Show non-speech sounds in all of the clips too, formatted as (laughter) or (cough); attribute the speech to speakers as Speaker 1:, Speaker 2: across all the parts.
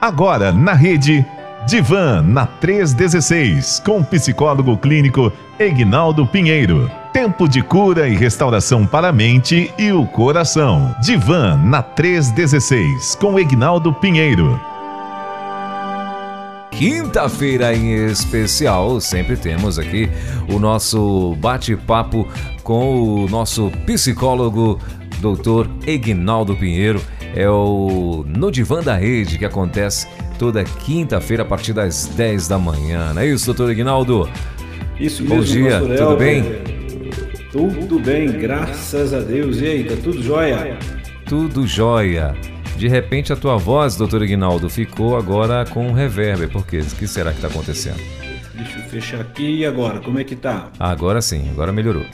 Speaker 1: Agora na rede Divan na 316 com psicólogo clínico Egnaldo Pinheiro. Tempo de cura e restauração para a mente e o coração. Divan na 316 com Egnaldo Pinheiro.
Speaker 2: Quinta-feira em especial, sempre temos aqui o nosso bate-papo com o nosso psicólogo, Dr. Egnaldo Pinheiro. É o No Divã da Rede que acontece toda quinta-feira a partir das 10 da manhã. Não é isso, doutor Ignaldo?
Speaker 3: Isso
Speaker 2: Bom
Speaker 3: mesmo,
Speaker 2: dia,
Speaker 3: pastor
Speaker 2: tudo
Speaker 3: Elber.
Speaker 2: bem?
Speaker 3: Tudo bem, graças a Deus. E aí, tá tudo jóia?
Speaker 2: Tudo jóia. De repente a tua voz, doutor Ignaldo, ficou agora com um reverb. Por quê? O que será que está acontecendo?
Speaker 3: Deixa eu fechar aqui. E agora, como é que tá?
Speaker 2: Agora sim, agora melhorou.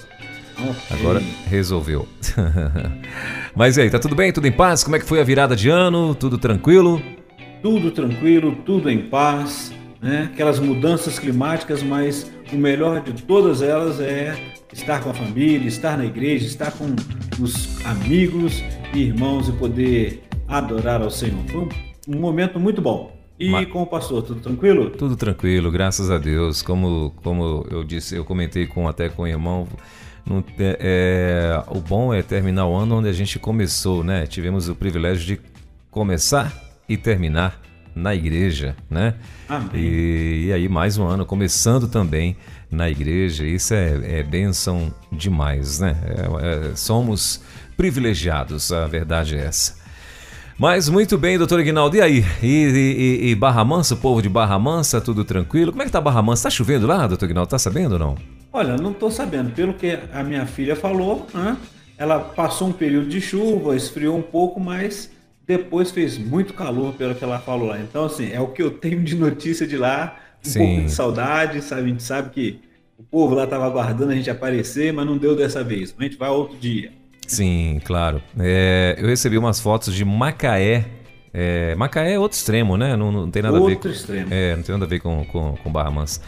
Speaker 3: Ok.
Speaker 2: Agora resolveu. (laughs) Mas e aí, tá tudo bem? Tudo em paz? Como é que foi a virada de ano? Tudo tranquilo?
Speaker 3: Tudo tranquilo, tudo em paz, né? Aquelas mudanças climáticas, mas o melhor de todas elas é estar com a família, estar na igreja, estar com os amigos e irmãos e poder adorar ao Senhor. Foi um, momento muito bom. E
Speaker 2: Ma-
Speaker 3: com o pastor, tudo tranquilo?
Speaker 2: Tudo tranquilo, graças a Deus. Como, como eu disse, eu comentei com até com o irmão. Não é, o bom é terminar o ano onde a gente começou, né? Tivemos o privilégio de começar e terminar na igreja, né? E, e aí mais um ano começando também na igreja. Isso é, é bênção demais, né? É- é- somos privilegiados, a verdade é essa. Mas muito bem, doutor Ignaldo. E aí? E, e- e Barra Mansa, o povo de Barra Mansa, tudo tranquilo? Como é que tá Barra Mansa? Tá chovendo lá, doutor Ignaldo? Tá sabendo ou não?
Speaker 3: Olha, não estou sabendo. Pelo que a minha filha falou, né, ela passou um período de chuva, esfriou um pouco, mas depois fez muito calor, pelo que ela falou lá. Então, assim, é o que eu tenho de notícia de lá. Um
Speaker 2: Sim.
Speaker 3: pouco de saudade, sabe? A gente sabe que o povo lá estava aguardando a gente aparecer, mas não deu dessa vez. A gente vai outro dia.
Speaker 2: Sim, claro. É, eu recebi umas fotos de Macaé. É, Macaé é outro extremo, né? Não, não tem nada a ver
Speaker 3: Outro
Speaker 2: com.
Speaker 3: extremo.
Speaker 2: É, não tem nada a ver com, com, com Barra Mansa.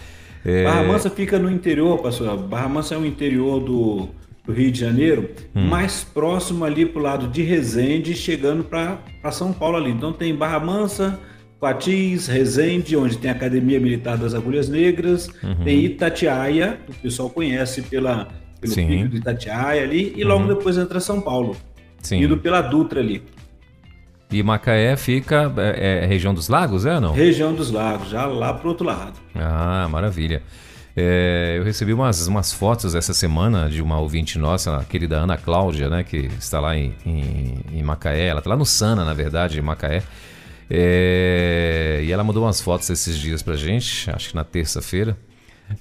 Speaker 2: É,
Speaker 3: Barra Mansa fica no interior, pastor. Barra Mansa é o interior do, do Rio de Janeiro,
Speaker 2: Hum.
Speaker 3: mais próximo ali pro lado de Resende, chegando para São Paulo ali. Então tem Barra Mansa, Quatis, Resende, onde tem a Academia Militar das Agulhas Negras, tem Itatiaia, que o pessoal conhece pela, pelo
Speaker 2: Uhum. Sim. Uhum.
Speaker 3: pico de Itatiaia ali, e logo depois entra São Paulo,
Speaker 2: sim.
Speaker 3: indo pela Dutra ali,
Speaker 2: E Macaé fica. É, é região dos lagos, é ou não?
Speaker 3: região dos lagos, já lá pro outro lado.
Speaker 2: Ah, maravilha. É, eu recebi umas, umas fotos essa semana de uma ouvinte nossa, a querida Ana Cláudia, né, que está lá em, em, em Macaé. Ela está lá no Sana, na verdade, em Macaé. É, e ela mandou umas fotos esses dias pra gente, acho que na terça-feira,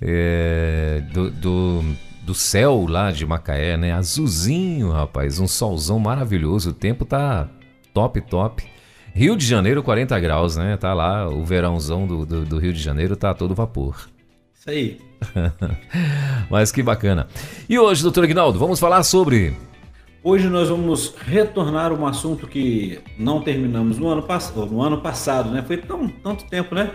Speaker 2: é, do, do, do céu lá de Macaé, né? Azulzinho, rapaz, um solzão maravilhoso. O tempo tá top, top. Rio de Janeiro, 40 graus, né? Tá lá, o verãozão do, do, do Rio de Janeiro tá todo vapor.
Speaker 3: Isso aí. (laughs)
Speaker 2: Mas que bacana. E hoje, doutor Ignaldo, vamos falar sobre.
Speaker 3: Hoje nós vamos retornar um assunto que não terminamos no ano, pass no ano passado, né? Foi tão, tanto tempo, né?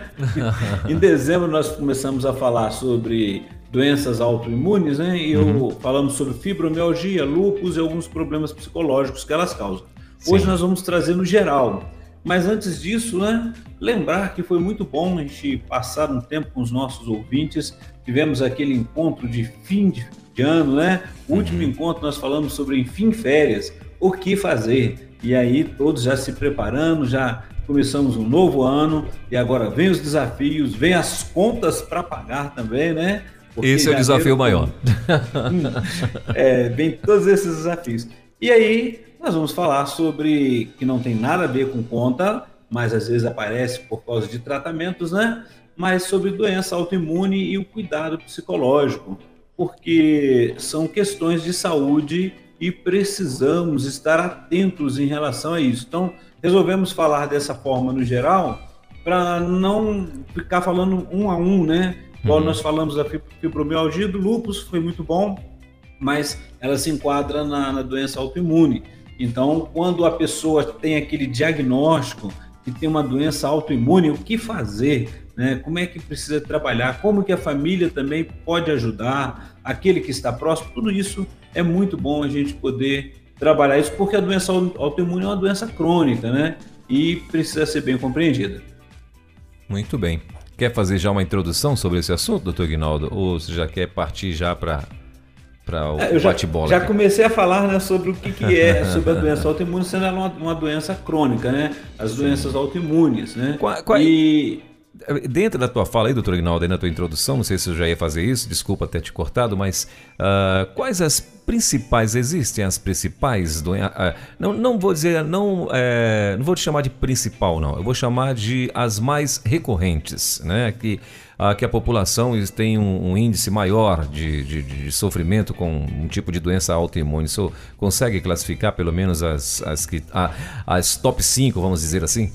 Speaker 3: (laughs) em dezembro nós começamos a falar sobre doenças autoimunes, né? E eu falamos sobre fibromialgia, lúpus e alguns problemas psicológicos que elas causam. Hoje
Speaker 2: Sim.
Speaker 3: nós vamos trazer no geral. Mas antes disso, né, lembrar que foi muito bom a gente passar um tempo com os nossos ouvintes. Tivemos aquele encontro de fim de, ano, né? O último encontro nós falamos sobre, enfim, férias, o que fazer. E aí todos já se preparando, já começamos um novo ano e agora vem os desafios, vem as contas para pagar também, né? Porque
Speaker 2: Esse é o desafio maior. (laughs)
Speaker 3: é, vem todos esses desafios. E aí, nós vamos falar sobre que não tem nada a ver com conta, mas às vezes aparece por causa de tratamentos, né? Mas sobre doença autoimune e o cuidado psicológico, porque são questões de saúde e precisamos estar atentos em relação a isso. Então, resolvemos falar dessa forma no geral para não ficar falando um a um, né? Igual
Speaker 2: Uhum.
Speaker 3: nós falamos da fib- fibromialgia, do lúpus, foi muito bom, mas ela se enquadra na, na doença autoimune. Então, quando a pessoa tem aquele diagnóstico que tem uma doença autoimune, o que fazer? Né? Como é que precisa trabalhar? Como que a família também pode ajudar? Aquele que está próximo? Tudo isso é muito bom a gente poder trabalhar isso, porque a doença au- autoimune é uma doença crônica, né? E precisa ser bem compreendida.
Speaker 2: Muito bem. Quer fazer já uma introdução sobre esse assunto, doutor Guinaldo? Ou você já quer partir já para para o é, bate-bola?
Speaker 3: Já, já comecei a falar né, sobre o que, que é (laughs) sobre a doença autoimune, sendo ela uma, uma doença crônica, né? As Sim. doenças autoimunes, né?
Speaker 2: Qual, qual, e Dentro da tua fala aí, doutor Ignaldo, aí na tua introdução, não sei se eu já ia fazer isso, desculpa ter te cortado, mas uh, quais as principais, existem as principais doenças? Uh, não, não vou dizer, não, é, não vou te chamar de principal, não, eu vou chamar de as mais recorrentes, né? Que, uh, que a população tem um, um índice maior de, de, de, sofrimento com um tipo de doença autoimune. Isso consegue classificar pelo menos as, as, as top 5, vamos dizer assim?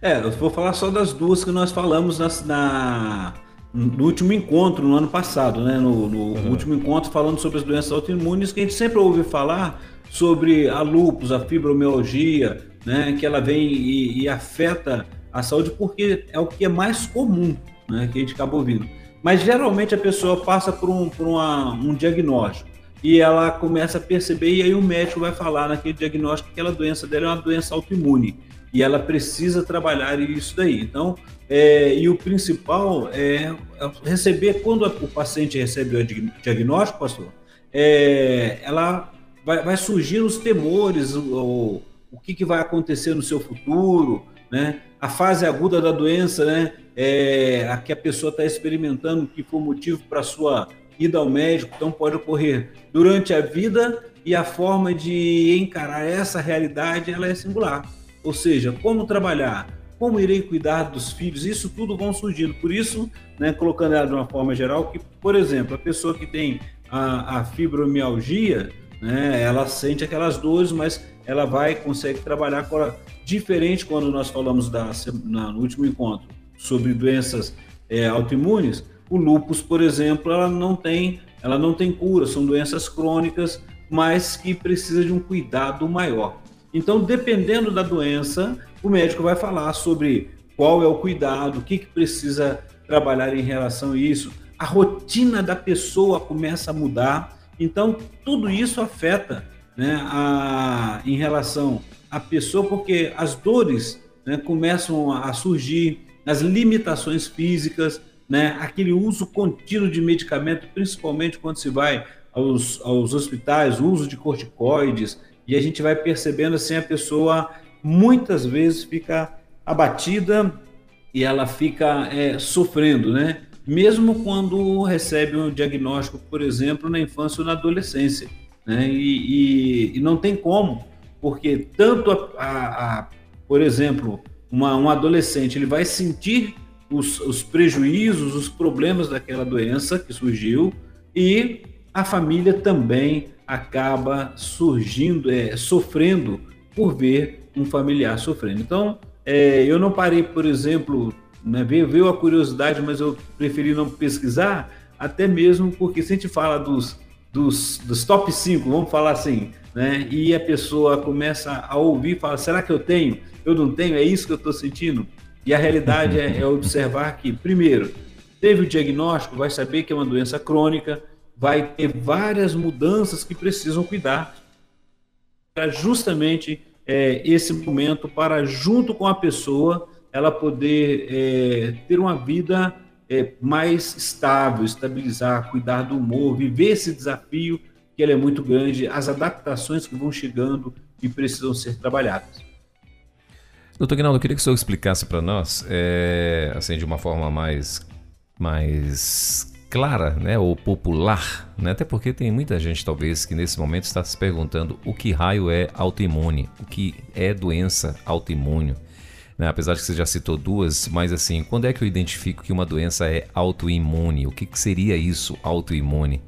Speaker 3: É, eu vou falar só das duas que nós falamos na, na no último encontro, no ano passado, né? No, no uhum. último encontro falando sobre as doenças autoimunes, que a gente sempre ouve falar sobre a lúpus, a fibromialgia, né? Que ela vem e, e afeta a saúde porque é o que é mais comum, né? Que a gente acaba ouvindo. Mas geralmente a pessoa passa por um, por uma, um diagnóstico e ela começa a perceber e aí o médico vai falar naquele diagnóstico que aquela doença dela é uma doença autoimune e ela precisa trabalhar isso daí. Então, é, e o principal é receber, quando o paciente recebe o diagnóstico, pastor, é, ela vai, vai, surgir os temores, o, o que, que, vai acontecer no seu futuro, né? a fase aguda da doença, né? É, a que a pessoa está experimentando, que foi o motivo para sua ida ao médico, então pode ocorrer durante a vida e a forma de encarar essa realidade ela é singular. Ou seja, como trabalhar, como irei cuidar dos filhos, isso tudo vão surgindo. Por isso, né, colocando ela de uma forma geral, que, por exemplo, a pessoa que tem a, a fibromialgia, né, ela sente aquelas dores, mas ela vai consegue trabalhar com diferente quando nós falamos da, na, no último encontro sobre doenças é, autoimunes. O lúpus, por exemplo, ela não tem, ela não tem cura, são doenças crônicas, mas que precisa de um cuidado maior. Então, dependendo da doença, o médico vai falar sobre qual é o cuidado, o que, que precisa trabalhar em relação a isso. A rotina da pessoa começa a mudar. Então, tudo isso afeta né, a, em relação à pessoa, porque as dores né, começam a surgir, as limitações físicas, né, aquele uso contínuo de medicamento, principalmente quando se vai aos, aos hospitais, uso de corticoides, e a gente vai percebendo assim a pessoa muitas vezes fica abatida e ela fica é, sofrendo, né? Mesmo quando recebe um diagnóstico, por exemplo, na infância ou na adolescência, né? E, e, e não tem como, porque tanto a, a, a por exemplo, uma, um adolescente ele vai sentir os, os prejuízos, os problemas daquela doença que surgiu e a família também acaba surgindo, é, sofrendo por ver um familiar sofrendo. Então, é, eu não parei, por exemplo, né, veio, veio a curiosidade, mas eu preferi não pesquisar, até mesmo porque se a gente fala dos, dos, dos top 5, vamos falar assim, né, e a pessoa começa a ouvir fala, será que eu tenho? Eu não tenho? É isso que eu estou sentindo? E a realidade é, é observar que, primeiro, teve o diagnóstico, vai saber que é uma doença crônica, vai ter várias mudanças que precisam cuidar para justamente é, esse momento para junto com a pessoa ela poder é, ter uma vida é, mais estável, estabilizar, cuidar do humor, viver esse desafio que ele é muito grande, as adaptações que vão chegando e precisam ser trabalhadas.
Speaker 2: Doutor Guinaldo, eu queria que o senhor explicasse para nós, é, assim, de uma forma mais, mais clara, né, ou popular, né, até porque tem muita gente talvez que nesse momento está se perguntando o que raio é autoimune, o que é doença autoimune. Né, apesar de que você já citou duas, mas assim, quando é que eu identifico que uma doença é autoimune? O que, que seria isso, autoimune?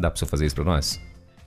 Speaker 2: Dá para você fazer isso para nós?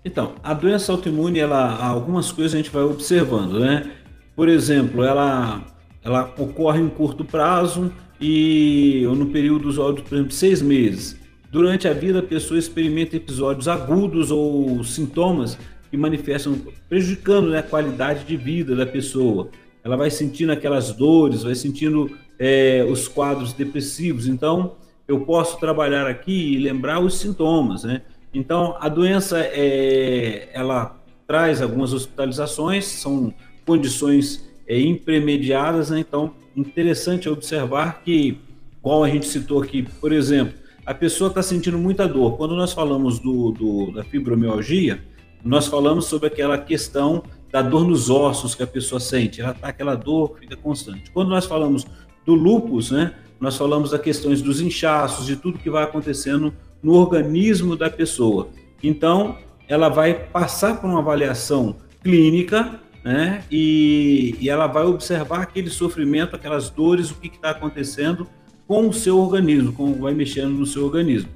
Speaker 3: Então, a doença autoimune, ela, algumas coisas a gente vai observando, né? Por exemplo, ela, ela ocorre em curto prazo e ou no período usual por exemplo, seis meses. Durante a vida, a pessoa experimenta episódios agudos ou sintomas que manifestam prejudicando né, a qualidade de vida da pessoa. Ela vai sentindo aquelas dores, vai sentindo é, os quadros depressivos. Então, eu posso trabalhar aqui e lembrar os sintomas, né? Então, a doença é, ela traz algumas hospitalizações, são condições é, impremediadas, né? Então, interessante observar que, igual a gente citou aqui, por exemplo, a pessoa está sentindo muita dor. Quando nós falamos do, do, da fibromialgia, nós falamos sobre aquela questão da dor nos ossos que a pessoa sente. Ela tá aquela dor fica constante. Quando nós falamos do lúpus, né, nós falamos das questões dos inchaços, de tudo que vai acontecendo no organismo da pessoa. Então, ela vai passar por uma avaliação clínica, né, e, e ela vai observar aquele sofrimento, aquelas dores, o que está acontecendo com o seu organismo, como vai mexendo no seu organismo.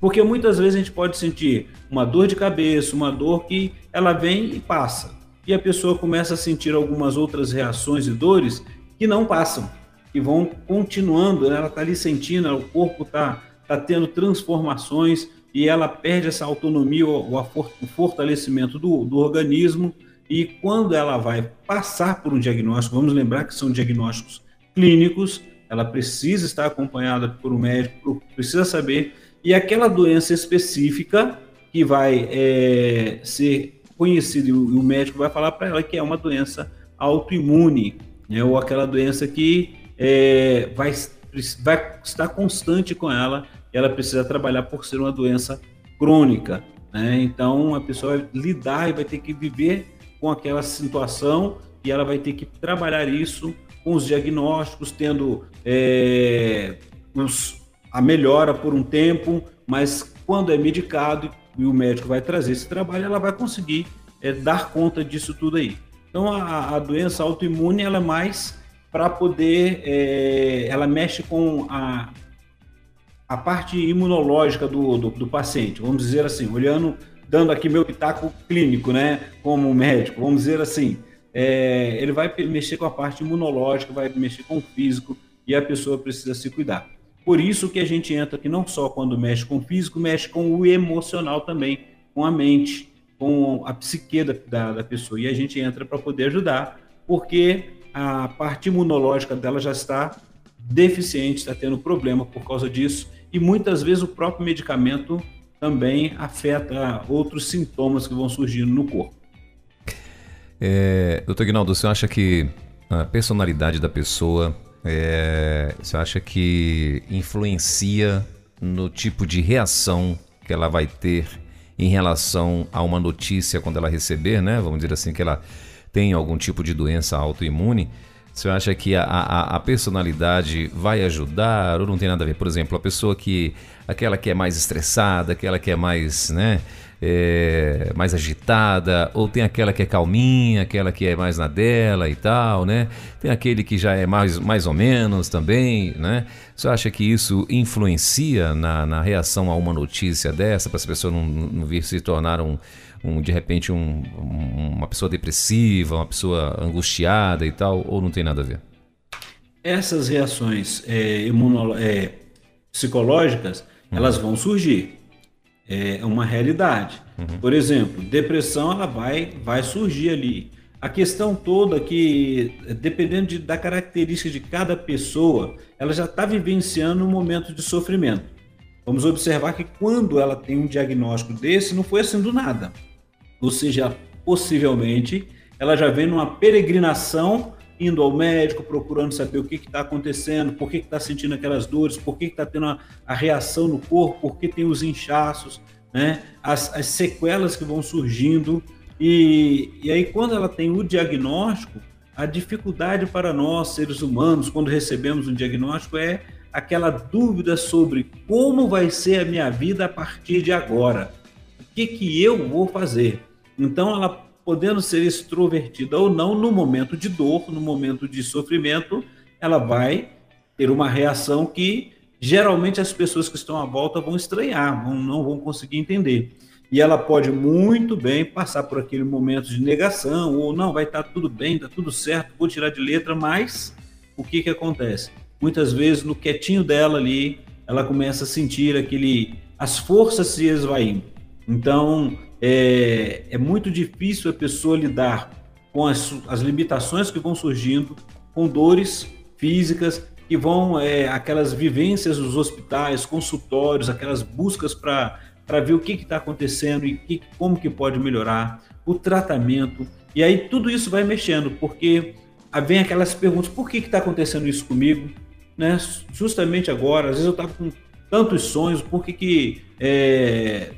Speaker 3: Porque muitas vezes a gente pode sentir uma dor de cabeça, uma dor que ela vem e passa. E a pessoa começa a sentir algumas outras reações e dores que não passam, que vão continuando, né? ela está ali sentindo, o corpo está tá tendo transformações e ela perde essa autonomia, o, fortalecimento do, do organismo. E quando ela vai passar por um diagnóstico, vamos lembrar que são diagnósticos clínicos, ela precisa estar acompanhada por um médico, precisa saber e aquela doença específica que vai é, ser conhecida e o médico vai falar para ela que é uma doença autoimune, né, ou aquela doença que é, vai, vai estar constante com ela, ela precisa trabalhar por ser uma doença crônica. Né? Então a pessoa vai lidar e vai ter que viver com aquela situação e ela vai ter que trabalhar isso com os diagnósticos, tendo é, os, a melhora por um tempo, mas quando é medicado e o médico vai trazer esse trabalho, ela vai conseguir é, dar conta disso tudo aí. Então a, a doença autoimune ela é mais para poder, é, ela mexe com a, a parte imunológica do, do, do, paciente, vamos dizer assim, olhando, dando aqui meu pitaco clínico, né, como médico, vamos dizer assim, é, ele vai mexer com a parte imunológica, vai mexer com o físico e a pessoa precisa se cuidar. Por isso que a gente entra aqui não só quando mexe com o físico, mexe com o emocional também, com a mente, com a psique da, da, da pessoa. E a gente entra para poder ajudar, porque a parte imunológica dela já está deficiente, está tendo problema por causa disso. E muitas vezes o próprio medicamento também afeta outros sintomas que vão surgindo no corpo.
Speaker 2: É, doutor Guinaldo, você acha que a personalidade da pessoa é, você acha que influencia no tipo de reação que ela vai ter em relação a uma notícia quando ela receber, né? Vamos dizer assim, que ela tem algum tipo de doença autoimune. Você acha que a, a, a, personalidade vai ajudar ou não tem nada a ver? Por exemplo, a pessoa que. aquela que é mais estressada, aquela que é mais, né? É, mais agitada, ou tem aquela que é calminha, aquela que é mais na dela e tal, né? Tem aquele que já é mais, mais ou menos também, né? Você acha que isso influencia na, na reação a uma notícia dessa, para as pessoas não, não vir se tornar um, um de repente um, um, uma pessoa depressiva, uma pessoa angustiada e tal, ou não tem nada a ver?
Speaker 3: Essas reações é, é, psicológicas, hum. elas vão surgir é uma realidade. Uhum. Por exemplo, depressão ela vai, vai surgir ali. A questão toda é que, dependendo de, da característica de cada pessoa, ela já está vivenciando um momento de sofrimento. Vamos observar que quando ela tem um diagnóstico desse, não foi assim do nada. Ou seja, possivelmente, ela já vem numa peregrinação indo ao médico, procurando saber o que está acontecendo, por que está sentindo aquelas dores, por que está tendo a, a, reação no corpo, por que tem os inchaços, né? as, as sequelas que vão surgindo. E, e aí, quando ela tem o diagnóstico, a dificuldade para nós, seres humanos, quando recebemos um diagnóstico, é aquela dúvida sobre como vai ser a minha vida a partir de agora. O que, que eu vou fazer? Então, ela podendo ser extrovertida ou não, no momento de dor, no momento de sofrimento, ela vai ter uma reação que geralmente as pessoas que estão à volta vão estranhar, vão, não vão conseguir entender. E ela pode muito bem passar por aquele momento de negação, ou não, vai estar tá tudo bem, está tudo certo, vou tirar de letra, mas o que, que acontece? Muitas vezes, no quietinho dela ali, ela começa a sentir aquele. as forças se esvaindo. Então, é, é muito difícil a pessoa lidar com as, as limitações que vão surgindo, com dores físicas que vão é, aquelas vivências nos hospitais, consultórios, aquelas buscas para ver o que está acontecendo e que, como que pode melhorar, o tratamento. E aí tudo isso vai mexendo, porque vem aquelas perguntas: por que está acontecendo isso comigo? Né? Justamente agora, às vezes eu estava com tantos sonhos, por que que é,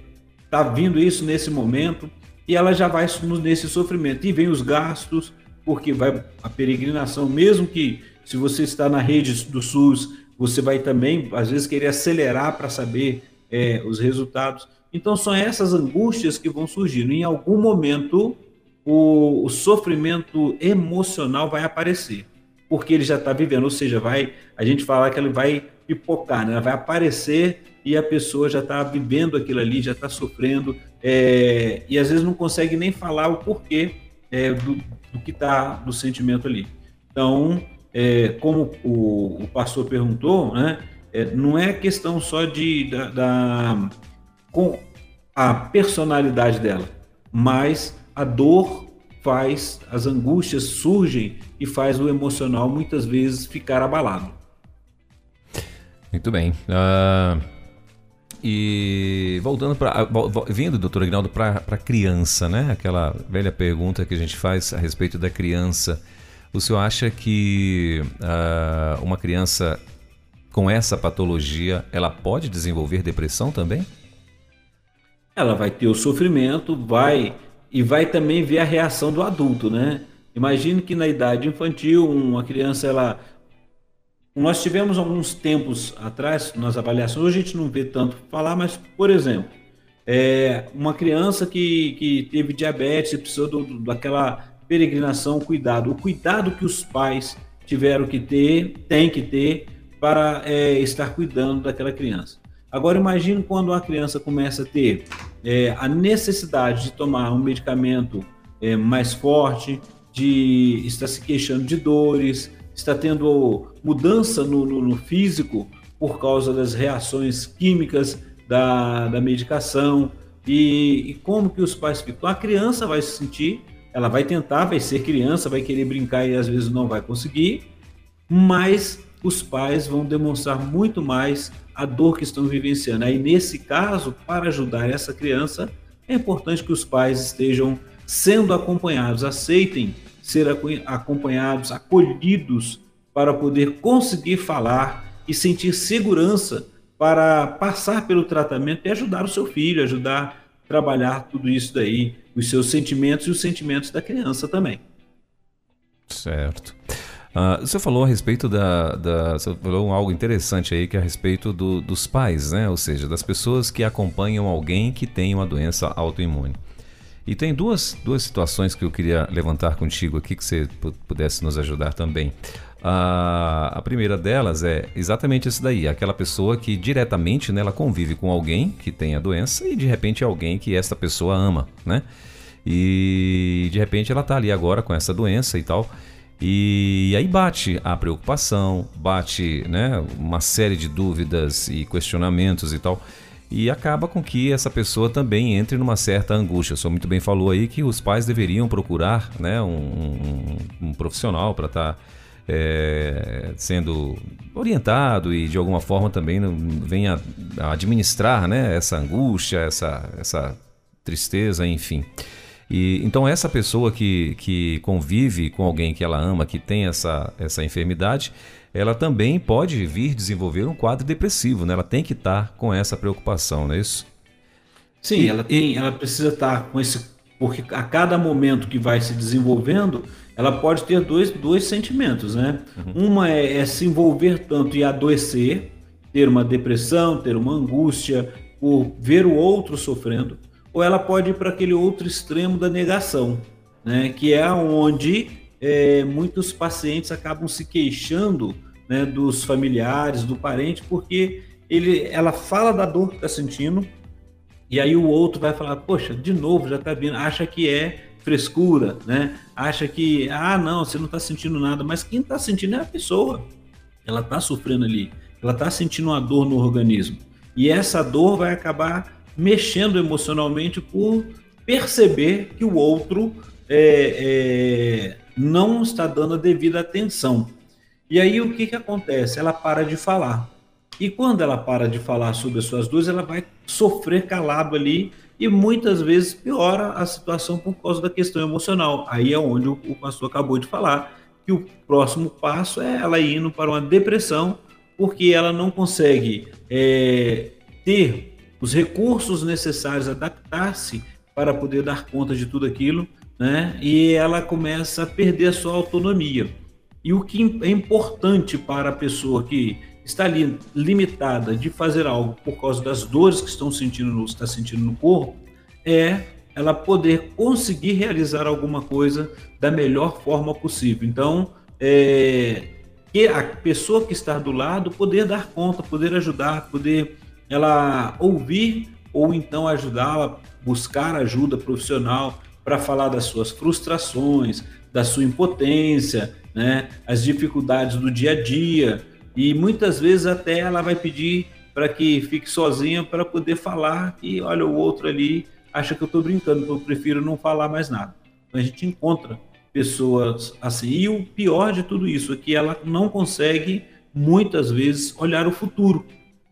Speaker 3: tá vindo isso nesse momento? E ela já vai nesse sofrimento. E vem os gastos, porque vai a peregrinação, mesmo que se você está na rede do SUS, você vai também, às vezes, querer acelerar para saber é, os resultados. Então, são essas angústias que vão surgindo. Em algum momento, o, o sofrimento emocional vai aparecer, porque ele já está vivendo, ou seja, vai, a gente fala que ele vai pipocar, né? vai aparecer e a pessoa já está vivendo aquilo ali, já está sofrendo, é, e às vezes não consegue nem falar o porquê é, do, do, que está do sentimento ali. Então, é, como o, o, pastor perguntou, né, é, não é questão só de da, da, com a personalidade dela, mas a dor faz, as angústias surgem e faz o emocional muitas vezes ficar abalado.
Speaker 2: Muito bem. Uh, e voltando para. Vindo, doutor Aguinaldo, para a criança, né? Aquela velha pergunta que a gente faz a respeito da criança. O senhor acha que uh, uma criança com essa patologia ela pode desenvolver depressão também?
Speaker 3: Ela vai ter o sofrimento, vai e vai também ver a reação do adulto, né? Imagine que na idade infantil, uma criança ela nós tivemos alguns tempos atrás, nas avaliações, hoje a gente não vê tanto falar, mas, por exemplo, é, uma criança que, que teve diabetes e precisou do, daquela peregrinação, cuidado. O cuidado que os pais tiveram que ter, tem que ter, para é, estar cuidando daquela criança. Agora, imagine quando a criança começa a ter é, a necessidade de tomar um medicamento é, mais forte, de estar se queixando de dores, está tendo mudança no, no, no físico por causa das reações químicas da, da medicação e, e, como que os pais ficam. A criança vai se sentir, ela vai tentar, vai ser criança, vai querer brincar e às vezes não vai conseguir, mas os pais vão demonstrar muito mais a dor que estão vivenciando. Aí, nesse caso, para ajudar essa criança, é importante que os pais estejam sendo acompanhados, aceitem ser acompanhados, acolhidos para poder conseguir falar e sentir segurança para passar pelo tratamento e ajudar o seu filho, ajudar a trabalhar tudo isso daí, os seus sentimentos e os sentimentos da criança também.
Speaker 2: Certo. Uh, você falou a respeito da, da, Você falou algo interessante aí que é a respeito do, dos pais, né? Ou seja, das pessoas que acompanham alguém que tem uma doença autoimune. E tem duas, duas situações que eu queria levantar contigo aqui que você pudesse nos ajudar também. A, a primeira delas é exatamente isso daí, aquela pessoa que diretamente né, ela convive com alguém que tem a doença e de repente alguém que essa pessoa ama, né? E de repente ela tá ali agora com essa doença e tal. E aí bate a preocupação, bate né, uma série de dúvidas e questionamentos e tal e acaba com que essa pessoa também entre numa certa angústia. O senhor muito bem falou aí que os pais deveriam procurar né, um, um, um profissional para estar tá, é, sendo orientado e de alguma forma também venha administrar né, essa angústia, essa, essa tristeza, enfim. E, então essa pessoa que, que convive com alguém que ela ama, que tem essa, essa enfermidade, ela também pode vir desenvolver um quadro depressivo, né? Ela tem que estar com essa preocupação, não é isso?
Speaker 3: Sim, e, ela, tem, ela precisa estar com esse. Porque a cada momento que vai se desenvolvendo, ela pode ter dois, dois sentimentos, né? Uhum. Uma é, é se envolver tanto e adoecer, ter uma depressão, ter uma angústia por ver o outro sofrendo, ou ela pode ir para aquele outro extremo da negação, né? Que é onde é, muitos pacientes acabam se queixando né, dos familiares, do parente, porque ele, ela fala da dor que está sentindo, e aí o outro vai falar, poxa, de novo, já está vindo, acha que é frescura, né? Acha que, ah, não, você não está sentindo nada, mas quem está sentindo é a pessoa. Ela está sofrendo ali, ela está sentindo uma dor no organismo. E essa dor vai acabar mexendo emocionalmente por perceber que o outro é, é, não está dando a devida atenção. E aí o que, que acontece? Ela para de falar. E quando ela para de falar sobre as suas dores, ela vai sofrer calado ali e muitas vezes piora a situação por causa da questão emocional. Aí é onde o, pastor acabou de falar, que que o próximo passo é ela indo para uma depressão, porque ela não consegue é, ter os recursos necessários, adaptar-se para poder dar conta de tudo aquilo, né? E ela começa a perder a sua autonomia. E o que é importante para a pessoa que está ali limitada de fazer algo por causa das dores que estão sentindo, está sentindo no corpo, é ela poder conseguir realizar alguma coisa da melhor forma possível. Então, é, que a pessoa que está do lado poder dar conta, poder ajudar, poder ela ouvir ou então ajudá-la, buscar ajuda profissional para falar das suas frustrações, da sua impotência, né, as dificuldades do dia a dia e muitas vezes até ela vai pedir para que fique sozinha para poder falar e olha o outro ali acha que eu estou brincando, eu prefiro não falar mais nada. Então a gente encontra pessoas assim. E o pior de tudo isso é que ela não consegue, muitas vezes, olhar o futuro,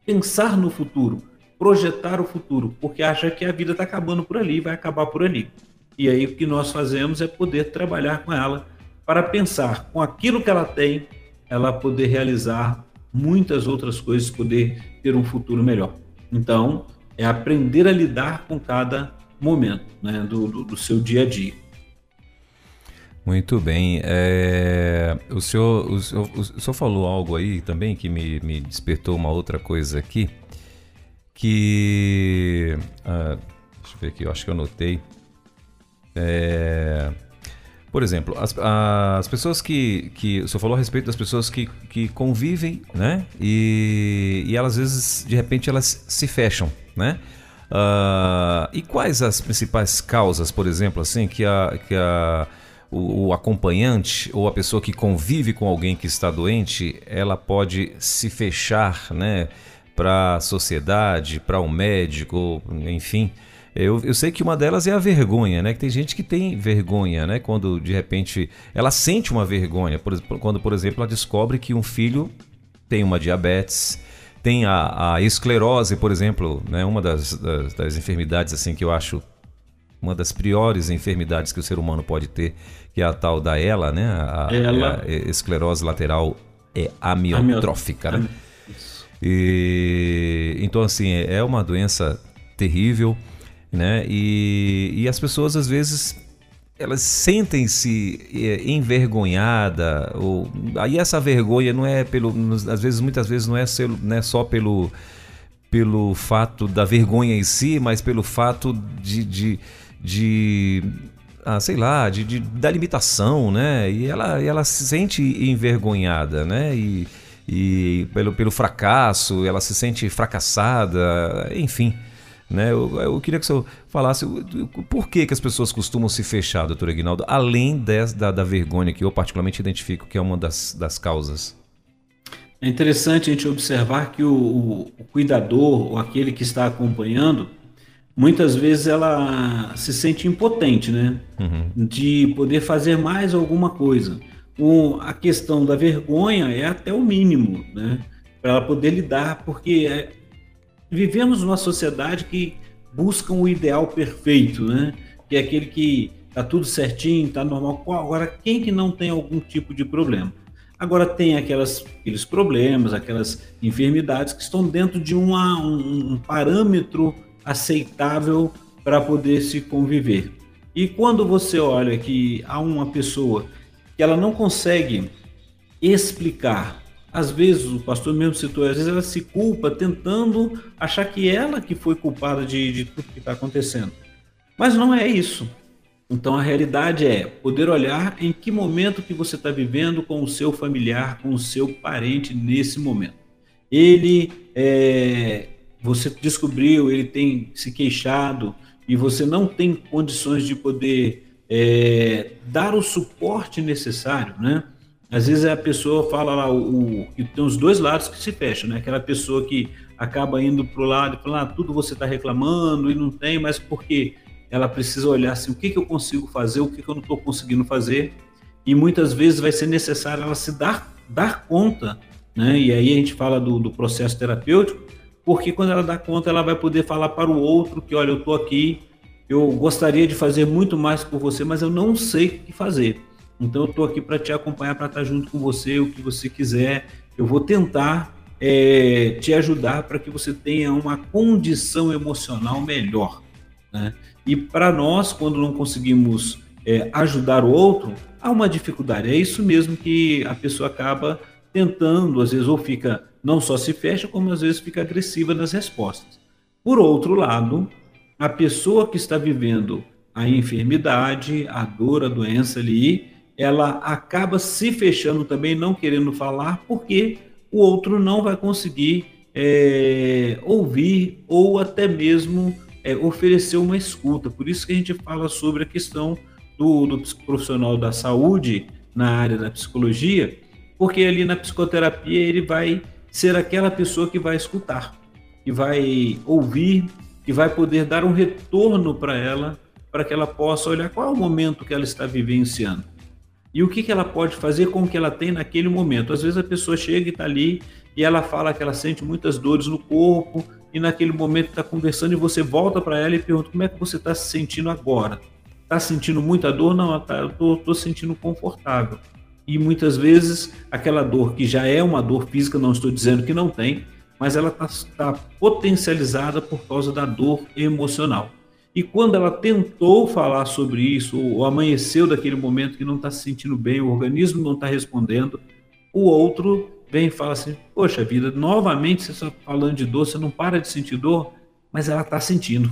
Speaker 3: pensar no futuro, projetar o futuro, porque acha que a vida está acabando por ali, vai acabar por ali. E aí o que nós fazemos é poder trabalhar com ela para pensar com aquilo que ela tem, ela poder realizar muitas outras coisas, poder ter um futuro melhor. Então, é aprender a lidar com cada momento né, do, do, do seu dia a dia.
Speaker 2: Muito bem. É, o, senhor, o, senhor, o, senhor, falou algo aí também que me, me despertou uma outra coisa aqui. Que. Ah, deixa eu ver aqui, eu acho que eu anotei. É, por exemplo, as, as pessoas que, que. O senhor falou a respeito das pessoas que, que convivem, né? E, e elas, às vezes, de repente, elas se fecham, né? Uh, e quais as principais causas, por exemplo, assim, que a. Que a o, o, acompanhante ou a pessoa que convive com alguém que está doente, ela pode se fechar, né, para a sociedade, para o um médico, enfim, eu, eu sei que uma delas é a vergonha, né? Que tem gente que tem vergonha, né? Quando de repente ela sente uma vergonha. Por, quando, por exemplo, ela descobre que um filho tem uma diabetes, tem a, a esclerose, por exemplo, né? Uma das, das, das enfermidades assim que eu acho uma das piores enfermidades que o ser humano pode ter, que é a tal da ELA, né? A,
Speaker 3: ela...
Speaker 2: a esclerose lateral é amiotrófica, né? E, então, assim, é uma doença terrível né? E, e as pessoas às vezes elas sentem-se é, envergonhada ou aí essa vergonha não é pelo às vezes muitas vezes não é, ser, não é só pelo pelo fato da vergonha em si mas pelo fato de, de, de ah, sei lá de, de, da limitação né? E ela ela se sente envergonhada né? E, e pelo, pelo fracasso ela se sente fracassada enfim né? Eu, eu, queria que o senhor falasse por que, que as pessoas costumam se fechar, doutor Aguinaldo, além des, da, da vergonha que eu particularmente identifico que é uma das, das causas.
Speaker 3: É interessante a gente observar que o, o, o cuidador, ou aquele que está acompanhando, muitas vezes ela se sente impotente, né? Uhum. De poder fazer mais alguma coisa. O, a questão da vergonha é até o mínimo, né? Para ela poder lidar, porque é, vivemos numa sociedade que busca o ideal perfeito, né? Que é aquele que tá tudo certinho, tá normal. Agora, quem que não tem algum tipo de problema? Agora tem aquelas, aqueles problemas, aquelas enfermidades que estão dentro de uma, um, um parâmetro aceitável para poder se conviver. E quando você olha que há uma pessoa que ela não consegue explicar às vezes, o pastor mesmo citou, às vezes ela se culpa tentando achar que ela que foi culpada de, de tudo que está acontecendo. Mas não é isso. Então a realidade é poder olhar em que momento que você está vivendo com o seu familiar, com o seu parente nesse momento. Ele, é, você descobriu, ele tem se queixado e você não tem condições de poder é, dar o suporte necessário, né? Às vezes a pessoa fala lá, o, o, tem os dois lados que se fecham, né? Aquela pessoa que acaba indo para o lado e falando, ah, tudo você está reclamando e não tem, mas porque ela precisa olhar assim, o que, que eu consigo fazer, o que, que eu não estou conseguindo fazer. E muitas vezes vai ser necessário ela se dar, dar conta, né? E aí a gente fala do, do processo terapêutico, porque quando ela dá conta, ela vai poder falar para o outro que, olha, eu estou aqui, eu gostaria de fazer muito mais por você, mas eu não sei o que fazer. Então eu estou aqui para te acompanhar, para estar junto com você, o que você quiser. Eu vou tentar é, te ajudar para que você tenha uma condição emocional melhor. Né? E para nós, quando não conseguimos é, ajudar o outro, há uma dificuldade. É isso mesmo que a pessoa acaba tentando, às vezes, ou fica, não só se fecha, como às vezes fica agressiva nas respostas. Por outro lado, a pessoa que está vivendo a enfermidade, a dor, a doença ali, ela acaba se fechando também, não querendo falar, porque o outro não vai conseguir é, ouvir ou até mesmo é, oferecer uma escuta. Por isso que a gente fala sobre a questão do, do profissional da saúde na área da psicologia, porque ali na psicoterapia ele vai ser aquela pessoa que vai escutar, que vai ouvir, que vai poder dar um retorno para ela, para que ela possa olhar qual é o momento que ela está vivenciando e o que, que ela pode fazer com o que ela tem naquele momento. Às vezes a pessoa chega e está ali e ela fala que ela sente muitas dores no corpo e naquele momento está conversando e você volta para ela e pergunta como é que você está se sentindo agora. Está sentindo muita dor? Não, tá, eu estou sentindo confortável. E muitas vezes aquela dor que já é uma dor física, não estou dizendo que não tem, mas ela está tá potencializada por causa da dor emocional. E quando ela tentou falar sobre isso, ou amanheceu daquele momento que não está se sentindo bem, o organismo não está respondendo, o outro vem e fala assim: Poxa vida, novamente você está falando de dor, você não para de sentir dor, mas ela está sentindo.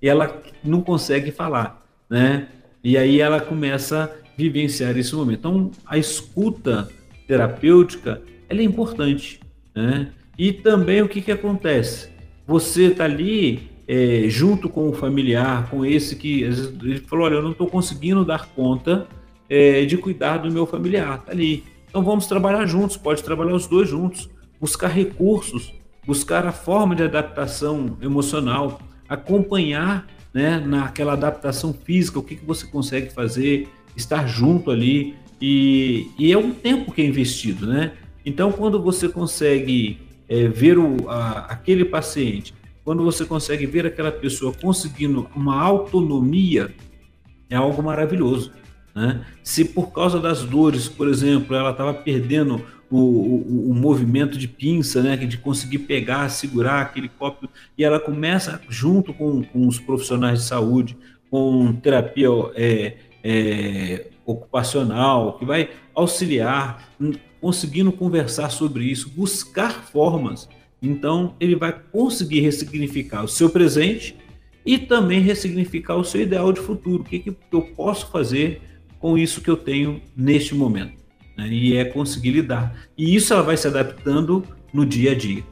Speaker 3: E ela não consegue falar, né? E aí ela começa a vivenciar esse momento. Então, a escuta terapêutica ela é importante, né? E também o que, que acontece? Você está ali é, junto com o familiar, com esse que ele falou, olha, eu não estou conseguindo dar conta é, de cuidar do meu familiar, tá ali. Então vamos trabalhar juntos, pode trabalhar os dois juntos, buscar recursos, buscar a forma de adaptação emocional, acompanhar né, naquela adaptação física, o que, que você consegue fazer, estar junto ali, e, e é um tempo que é investido, né? Então, quando você consegue é, ver o, a, aquele paciente quando você consegue ver aquela pessoa conseguindo uma autonomia, é algo maravilhoso. Né? Se por causa das dores, por exemplo, ela estava perdendo o, o, o, movimento de pinça, né, de conseguir pegar, segurar aquele copo, e ela começa junto com, com os profissionais de saúde, com terapia é, é, ocupacional, que vai auxiliar, conseguindo conversar sobre isso, buscar formas então, ele vai conseguir ressignificar o seu presente e também ressignificar o seu ideal de futuro. O que, que eu posso fazer com isso que eu tenho neste momento? Né? E é conseguir lidar. E isso ela vai se adaptando no dia a dia.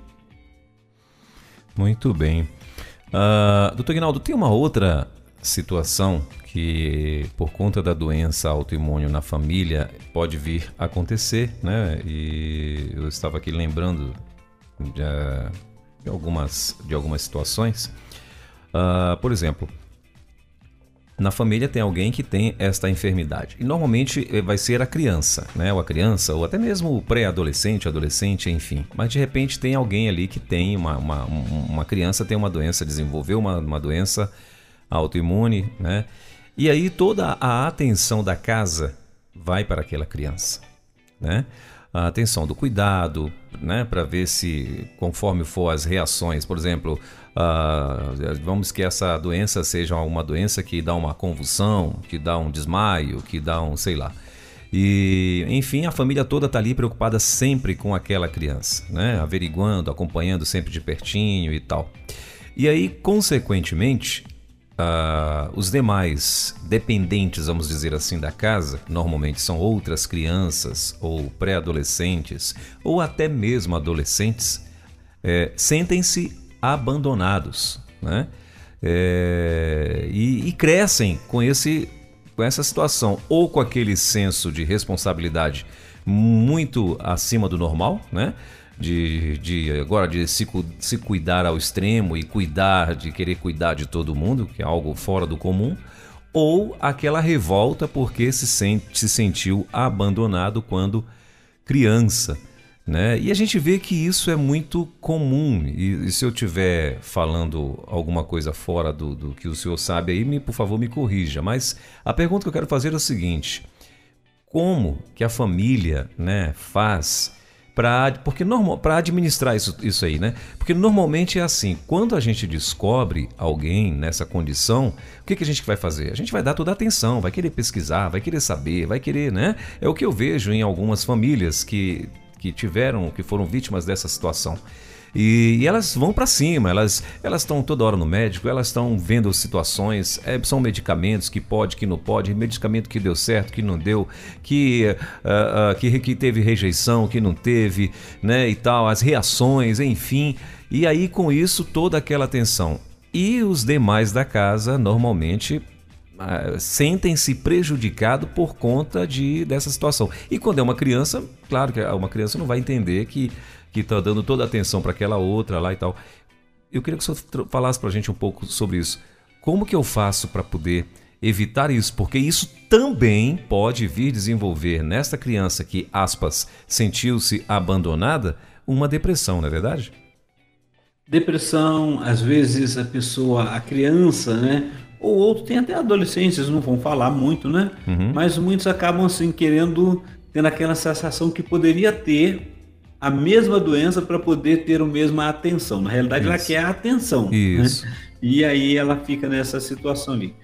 Speaker 2: Muito bem. Uh, doutor Guinaldo, tem uma outra situação que, por conta da doença autoimune na família, pode vir a acontecer, né? E eu estava aqui lembrando de, de algumas, de algumas situações. Uh, por exemplo, na família tem alguém que tem esta enfermidade. E normalmente eh, vai ser a criança, né? Ou a criança, ou até mesmo o pré-adolescente, adolescente, enfim. Mas de repente tem alguém ali que tem uma, uma, uma criança tem uma doença, desenvolveu uma, uma doença autoimune, né? E aí toda a atenção da casa vai para aquela criança, né? A atenção do cuidado, né, para ver se, conforme for as reações, por exemplo, uh, vamos que essa doença seja uma doença que dá uma convulsão, que dá um desmaio, que dá um, sei lá. E, enfim, a família toda está ali preocupada sempre com aquela criança, né, averiguando, acompanhando sempre de pertinho e tal. E aí, consequentemente, Uh, os demais dependentes, vamos dizer assim, da casa, normalmente são outras crianças ou pré-adolescentes ou até mesmo adolescentes, é, sentem-se abandonados, né? É, e, e crescem com esse com essa situação ou com aquele senso de responsabilidade muito acima do normal, né? De, de agora de se, se cuidar ao extremo e cuidar, de querer cuidar de todo mundo, que é algo fora do comum, ou aquela revolta porque se, sente, se sentiu abandonado quando criança. Né? E a gente vê que isso é muito comum. E, e se eu estiver falando alguma coisa fora do, do, que o senhor sabe aí, me, por favor, me corrija. Mas a pergunta que eu quero fazer é o seguinte: como que a família né, faz para porque normal para administrar isso, isso aí, né? Porque normalmente é assim, quando a gente descobre alguém nessa condição, o que, que a gente vai fazer? A gente vai dar toda a atenção, vai querer pesquisar, vai querer saber, vai querer, né? É o que eu vejo em algumas famílias que que tiveram, que foram vítimas dessa situação. E, e elas vão para cima, elas elas estão toda hora no médico, elas estão vendo situações, é, são medicamentos que pode, que não pode, medicamento que deu certo, que não deu, que, uh, uh, que, que teve rejeição, que não teve, né, e tal, as reações, enfim. E aí com isso toda aquela atenção. E os demais da casa normalmente uh, sentem-se prejudicados por conta de dessa situação. E quando é uma criança, claro que uma criança não vai entender que que está dando toda a atenção para aquela outra lá e tal. Eu queria que o senhor falasse para a gente um pouco sobre isso. Como que eu faço para poder evitar isso? Porque isso também pode vir desenvolver nesta criança que, aspas, sentiu-se abandonada, uma depressão, não é verdade?
Speaker 3: Depressão, às vezes a pessoa, a criança, né? Ou outro, tem até adolescentes, não vão falar muito, né? Uhum. Mas muitos acabam assim querendo, tendo aquela sensação que poderia ter a mesma doença para poder ter a mesma atenção. Na realidade, Isso. ela quer a atenção. Né? Isso. Né? E aí ela fica nessa situação ali.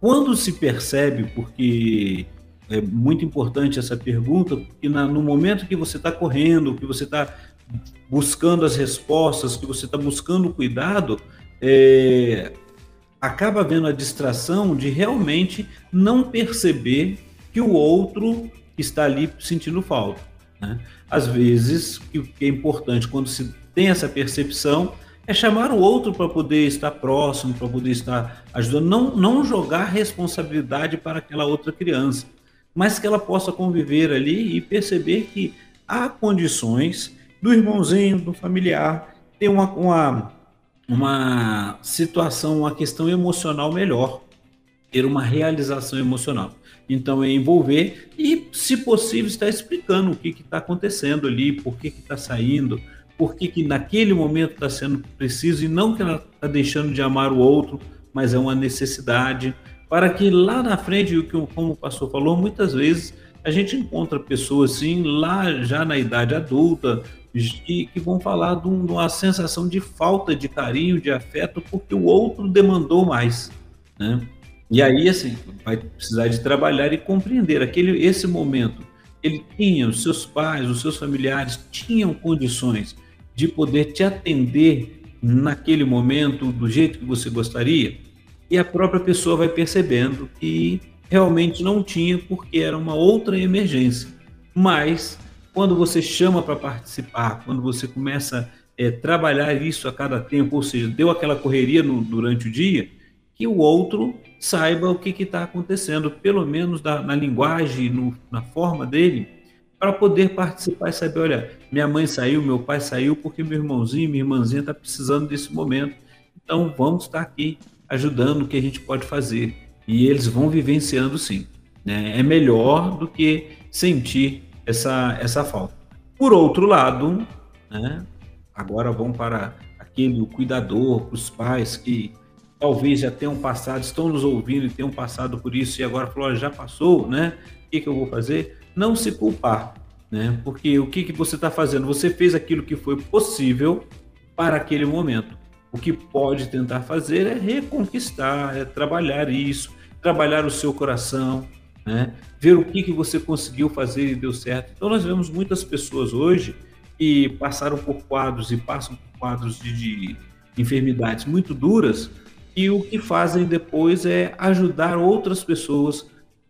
Speaker 3: Quando se percebe, porque é muito importante essa pergunta, porque na, no momento que você está correndo, que você está buscando as respostas, que você está buscando o cuidado, é, acaba havendo a distração de realmente não perceber que o outro está ali sentindo falta. Né? Às vezes, o que é importante quando se tem essa percepção é chamar o outro para poder estar próximo, para poder estar ajudando, não, não jogar responsabilidade para aquela outra criança, mas que ela possa conviver ali e perceber que há condições do irmãozinho, do familiar, ter uma, uma, uma situação, uma questão emocional melhor, ter uma realização emocional. Então é envolver e, se possível, estar explicando o que está acontecendo ali, por que está saindo, por que, que naquele momento está sendo preciso e não que ela está deixando de amar o outro, mas é uma necessidade, para que lá na frente, o que como o pastor falou, muitas vezes a gente encontra pessoas assim, lá já na idade adulta, que, que vão falar de, um, uma sensação de falta de carinho, de afeto, porque o outro demandou mais, né? E aí, assim, vai precisar de trabalhar e compreender aquele esse momento. Ele tinha, os seus pais, os seus familiares tinham condições de poder te atender naquele momento do jeito que você gostaria. E a própria pessoa vai percebendo que realmente não tinha porque era uma outra emergência. Mas quando você chama para participar, quando você começa a é, trabalhar isso a cada tempo, ou seja, deu aquela correria no, durante o dia, que o outro saiba o que está acontecendo, pelo menos da, na linguagem, no, na forma dele, para poder participar e saber, olha, minha mãe saiu, meu pai saiu, porque meu irmãozinho, minha irmãzinha está precisando desse momento. Então vamos estar aqui ajudando o que a gente pode fazer. E eles vão vivenciando sim. Né? É melhor do que sentir essa, essa falta. Por outro lado, né, agora vamos para aquele cuidador, para os pais que talvez já tenham passado, estão nos ouvindo e tenham passado por isso e agora falou, já passou, né? O que, que eu vou fazer? Não se culpar, né? Porque o que, que você está fazendo? Você fez aquilo que foi possível para aquele momento. O que pode tentar fazer é reconquistar, é trabalhar isso, trabalhar o seu coração, né? ver o que, que você conseguiu fazer e deu certo. Então, nós vemos muitas pessoas hoje que passaram por quadros e passam por quadros de, de enfermidades muito duras, e o que fazem depois é ajudar outras pessoas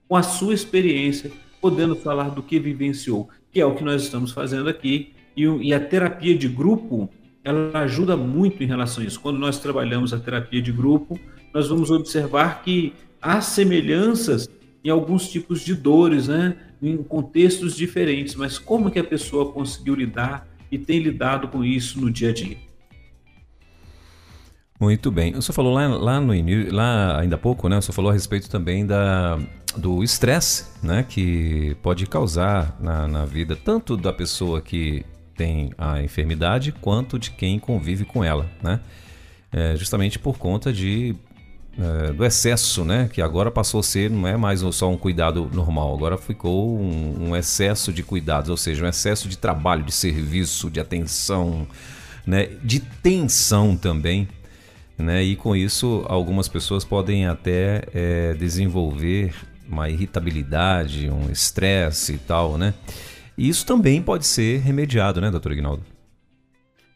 Speaker 3: com a sua experiência, podendo falar do que vivenciou, que é o que nós estamos fazendo aqui. E, e a terapia de grupo, ela ajuda muito em relação a isso. Quando nós trabalhamos a terapia de grupo, nós vamos observar que há semelhanças em alguns tipos de dores, né? em contextos diferentes, mas como que a pessoa conseguiu lidar e tem lidado com isso no dia a dia?
Speaker 2: Muito bem. O senhor falou lá, lá no início, lá ainda há pouco, né? O senhor falou a respeito também da, do estresse, né? Que pode causar na, na vida tanto da pessoa que tem a enfermidade quanto de quem convive com ela, né? É, justamente por conta de é, do excesso, né? Que agora passou a ser, não é mais só um cuidado normal, agora ficou um, um, excesso de cuidados, ou seja, um excesso de trabalho, de serviço, de atenção, né? De tensão também, né? E com isso, algumas pessoas podem até é, desenvolver uma irritabilidade, um estresse e tal, né? E isso também pode ser remediado, né, doutor Ignaldo?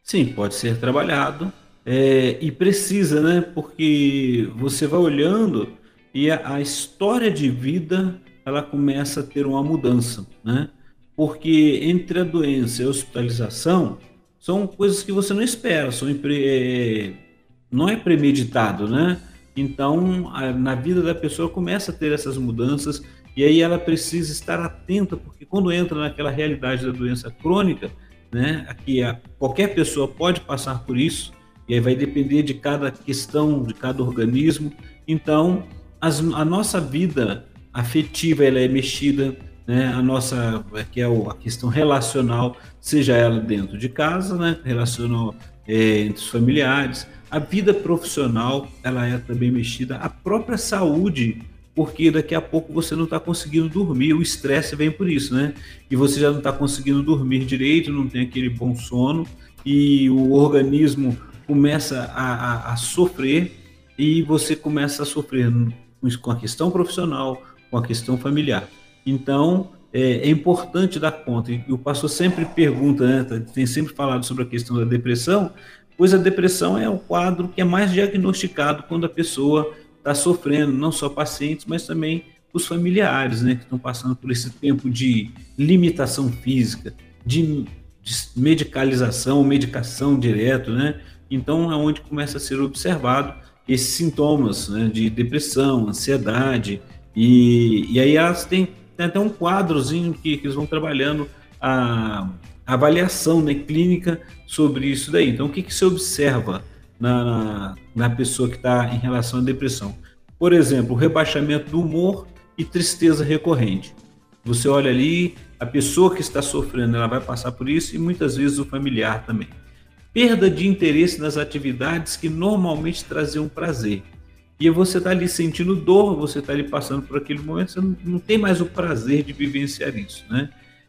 Speaker 3: Sim, pode ser trabalhado é, e precisa, né? Porque você vai olhando e a, a, história de vida ela começa a ter uma mudança, né? Porque entre a doença e a hospitalização são coisas que você não espera, são é, não é premeditado, né? Então, a, na vida da pessoa começa a ter essas mudanças e aí ela precisa estar atenta, porque quando entra naquela realidade da doença crônica, né, aqui a, qualquer pessoa pode passar por isso, e aí vai depender de cada questão, de cada organismo. Então, as, a nossa vida afetiva ela é mexida, né? A nossa, que é a questão relacional, seja ela dentro de casa, né? Relacional é, entre os familiares. A vida profissional ela é também mexida. A própria saúde, porque daqui a pouco você não está conseguindo dormir. O estresse vem por isso, né? E você já não está conseguindo dormir direito, não tem aquele bom sono e o organismo começa a, a, a sofrer e você começa a sofrer com a questão profissional, com a questão familiar. Então, é, é, importante dar conta. E o pastor sempre pergunta, né, tá, tem sempre falado sobre a questão da depressão, pois a depressão é o quadro que é mais diagnosticado quando a pessoa está sofrendo, não só pacientes, mas também os familiares, né, que estão passando por esse tempo de limitação física, de, de medicalização, medicação direto, né, então é onde começa a ser observado esses sintomas né, de depressão, ansiedade, e, e aí elas têm, têm até um quadrozinho que, que eles vão trabalhando a, a avaliação né, clínica sobre isso daí. Então, o que, que se observa na, na, na pessoa que está em relação à depressão? Por exemplo, rebaixamento do humor e tristeza recorrente. Você olha ali, a pessoa que está sofrendo, ela vai passar por isso e muitas vezes o familiar também perda de interesse nas atividades que normalmente traziam prazer. E você está ali sentindo dor, você está ali passando por aquele momento, você não, não, tem mais o prazer de vivenciar isso, né?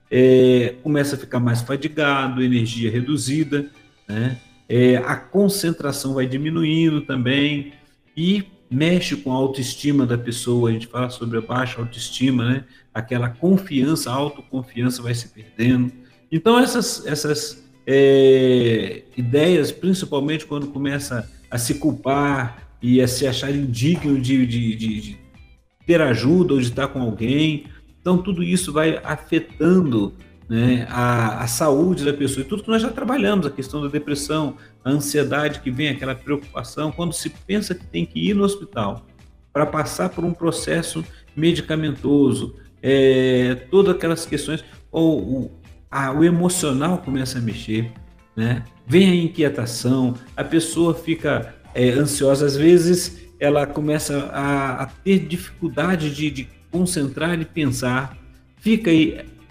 Speaker 3: É, começa a ficar mais fadigado, energia reduzida, né? É, a concentração vai diminuindo também e mexe com a autoestima da pessoa. A gente fala sobre a baixa autoestima, né? Aquela confiança, a autoconfiança vai se perdendo. Então essas essas é, ideias, principalmente quando começa a se culpar e a se achar indigno de, de, de, de ter ajuda ou de estar com alguém. Então, tudo isso vai afetando né, a, a, saúde da pessoa. E tudo que nós já trabalhamos, a questão da depressão, a ansiedade que vem, aquela preocupação, quando se pensa que tem que ir no hospital para passar por um processo medicamentoso, é, todas aquelas questões, ou a, o emocional começa a mexer, né? Vem a inquietação, a pessoa fica é, ansiosa, às vezes ela começa a, a ter dificuldade de, de, concentrar e pensar, fica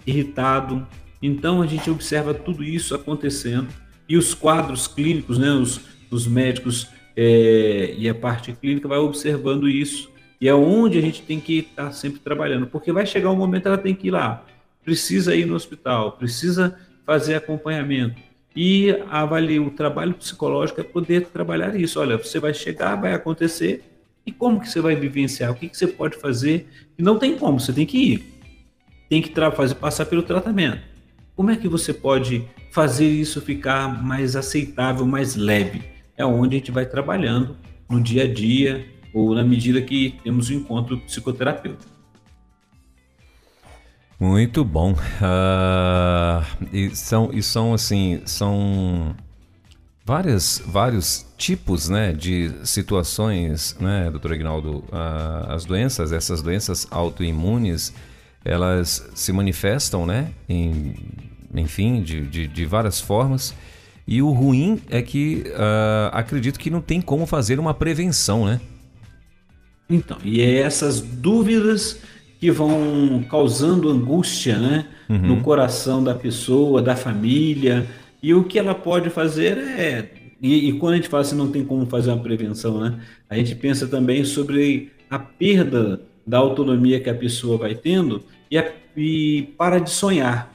Speaker 3: irritado. Então a gente observa tudo isso acontecendo e os quadros clínicos, né? Os, os médicos é, e a parte clínica vai observando isso e é onde a gente tem que estar sempre trabalhando, porque vai chegar um momento ela tem que ir lá precisa ir no hospital, precisa fazer acompanhamento. E avalie o trabalho psicológico é poder trabalhar isso. Olha, você vai chegar, vai acontecer, e como que você vai vivenciar? O que, que você pode fazer? E não tem como, você tem que ir. Tem que fazer, passar pelo tratamento. Como é que você pode fazer isso ficar mais aceitável, mais leve? É onde a gente vai trabalhando no dia a dia ou na medida que temos o um encontro psicoterapêutico.
Speaker 2: Muito bom. Uh, e, são, e são assim, são várias, vários tipos né, de situações, né, doutor Ignaldo? Uh, as doenças, essas doenças autoimunes, elas se manifestam, né, em, enfim, de, de, de várias formas. E o ruim é que uh, acredito que não tem como fazer uma prevenção, né?
Speaker 3: Então, e é essas dúvidas que vão causando angústia né, uhum. no coração da pessoa, da família. E o que ela pode fazer é E, e, quando a gente fala assim, não tem como fazer uma prevenção, né? A gente pensa também sobre a perda da autonomia que a pessoa vai tendo e, a, e para de sonhar.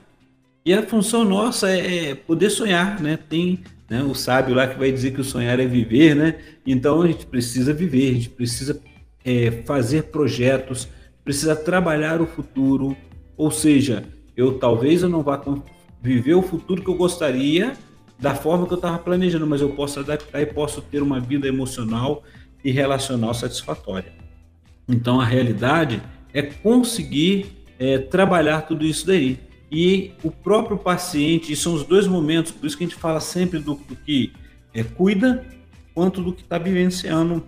Speaker 3: E a função nossa é, é poder sonhar, né? Tem né, o sábio lá que vai dizer que o sonhar é viver, né? Então a gente precisa viver, a gente precisa é, fazer projetos, precisa trabalhar o futuro. Ou seja, eu talvez eu não vá viver o futuro que eu gostaria da forma que eu estava planejando, mas eu posso adaptar e posso ter uma vida emocional e relacional satisfatória. Então a realidade é conseguir é, trabalhar tudo isso daí. E o próprio paciente, são os dois momentos, por isso que a gente fala sempre do, do que é, cuida, quanto do que está vivenciando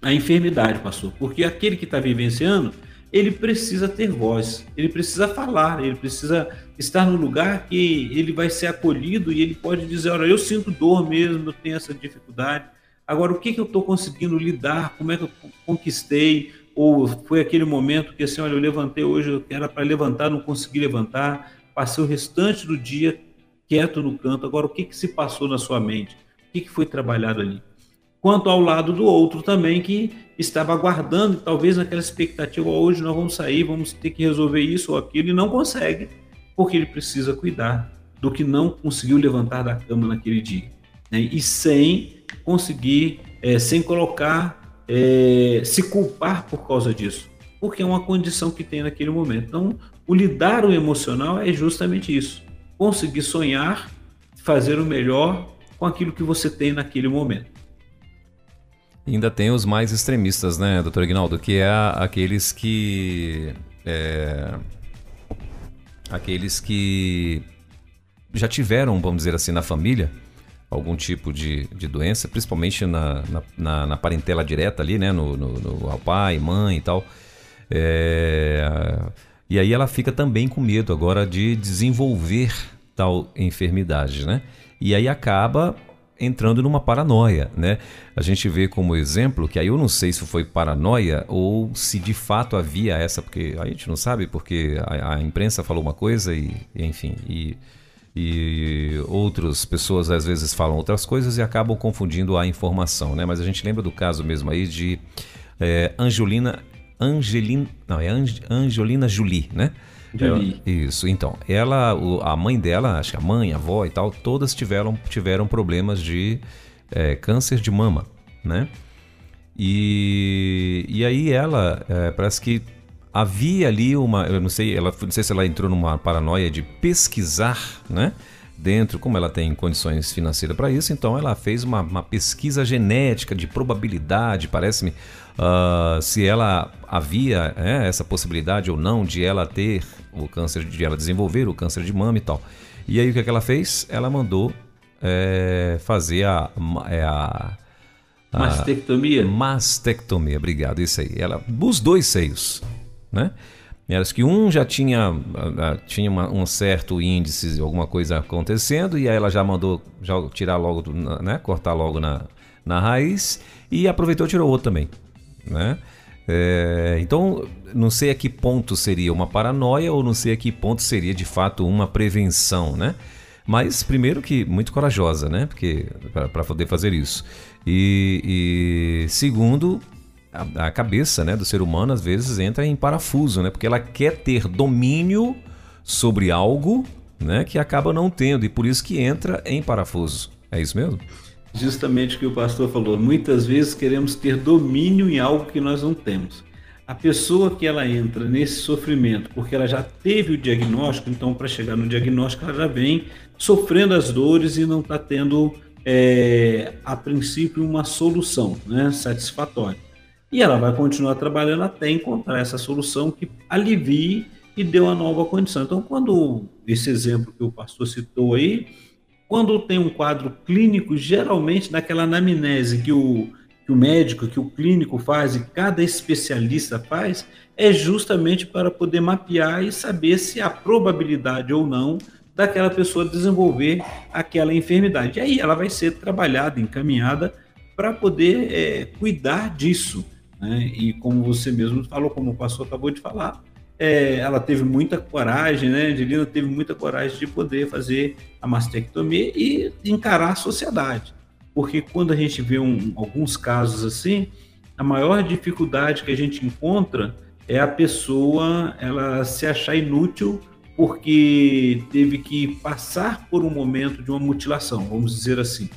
Speaker 3: a enfermidade, pastor. Porque aquele que está vivenciando, ele precisa ter voz, ele precisa falar, ele precisa estar no lugar que ele vai ser acolhido e ele pode dizer: Olha, eu sinto dor mesmo, eu tenho essa dificuldade. Agora, o que, que eu estou conseguindo lidar? Como é que eu conquistei? Ou foi aquele momento que assim, olha, eu levantei hoje, eu era para levantar, não consegui levantar, passei o restante do dia quieto no canto. Agora, o que, que se passou na sua mente? O que, que foi trabalhado ali? quanto ao lado do outro também que estava aguardando, talvez naquela expectativa, hoje nós vamos sair, vamos ter que resolver isso ou aquilo, e não consegue, porque ele precisa cuidar do que não conseguiu levantar da cama naquele dia. Né? E sem conseguir, é, sem colocar, é, se culpar por causa disso, porque é uma condição que tem naquele momento. Então, o lidar o emocional é justamente isso: conseguir sonhar, fazer o melhor com aquilo que você tem naquele momento.
Speaker 2: E ainda tem os mais extremistas, né, doutor Ignaldo? Que é aqueles que. É, aqueles que já tiveram, vamos dizer assim, na família algum tipo de, de doença, principalmente na, na, na parentela direta ali, né? No, no, no pai, mãe e tal. É, e aí ela fica também com medo agora de desenvolver tal enfermidade, né? E aí acaba entrando numa paranoia, né? A gente vê como exemplo que aí eu não sei se foi paranoia ou se de fato havia essa, porque a gente não sabe, porque a, a imprensa falou uma coisa e, enfim, e, e outras pessoas às vezes falam outras coisas e acabam confundindo a informação, né? Mas a gente lembra do caso mesmo aí de é, Angelina, Angelina, não, é Angelina Jolie, né? Isso, então. Ela, a mãe dela, acho que a mãe, a avó e tal, todas tiveram, tiveram problemas de é, câncer de mama, né? E, e aí ela, é, parece que havia ali uma, eu não sei, ela, não sei se ela entrou numa paranoia de pesquisar, né? Dentro, como ela tem condições financeiras para isso, então ela fez uma, uma pesquisa genética de probabilidade, parece-me, uh, se ela havia é, essa possibilidade ou não de ela ter o câncer, de ela desenvolver o câncer de mama e tal. E aí o que, é que ela fez? Ela mandou é, fazer a, é, a,
Speaker 3: a mastectomia.
Speaker 2: Mastectomia, obrigado, isso aí. Ela, os dois seios, né? Era que um já tinha, tinha uma, um certo índice, alguma coisa acontecendo, e aí ela já mandou já tirar logo, né? Cortar logo na, na raiz e aproveitou e tirou outro também, né? É, então, não sei a que ponto seria uma paranoia ou não sei a que ponto seria de fato uma prevenção, né? Mas, primeiro, que muito corajosa, né? Porque para poder fazer isso. E, e segundo, a, a, cabeça né, do ser humano às vezes entra em parafuso, né? Porque ela quer ter domínio sobre algo né, que acaba não tendo e por isso que entra em parafuso. É isso mesmo?
Speaker 3: justamente o que o pastor falou. Muitas vezes queremos ter domínio em algo que nós não temos. A pessoa que ela entra nesse sofrimento porque ela já teve o diagnóstico, então para chegar no diagnóstico ela já vem sofrendo as dores e não está tendo é, a princípio uma solução né, satisfatória. E ela vai continuar trabalhando até encontrar essa solução que alivie e dê uma nova condição. Então, quando esse exemplo que o pastor citou aí, quando tem um quadro clínico, geralmente naquela anamnese que o, que o médico, que o clínico faz e cada especialista faz, é justamente para poder mapear e saber se há probabilidade ou não daquela pessoa desenvolver aquela enfermidade. E aí ela vai ser trabalhada, encaminhada para poder é, cuidar disso. Né? E como você mesmo falou, como o pastor acabou de falar, é, ela teve muita coragem, né? Angelina teve muita coragem de poder fazer a mastectomia e encarar a sociedade. porque quando a gente vê um, alguns casos assim, a maior dificuldade que a gente encontra é a pessoa ela se achar inútil porque teve que passar por um momento de uma mutilação, vamos dizer assim,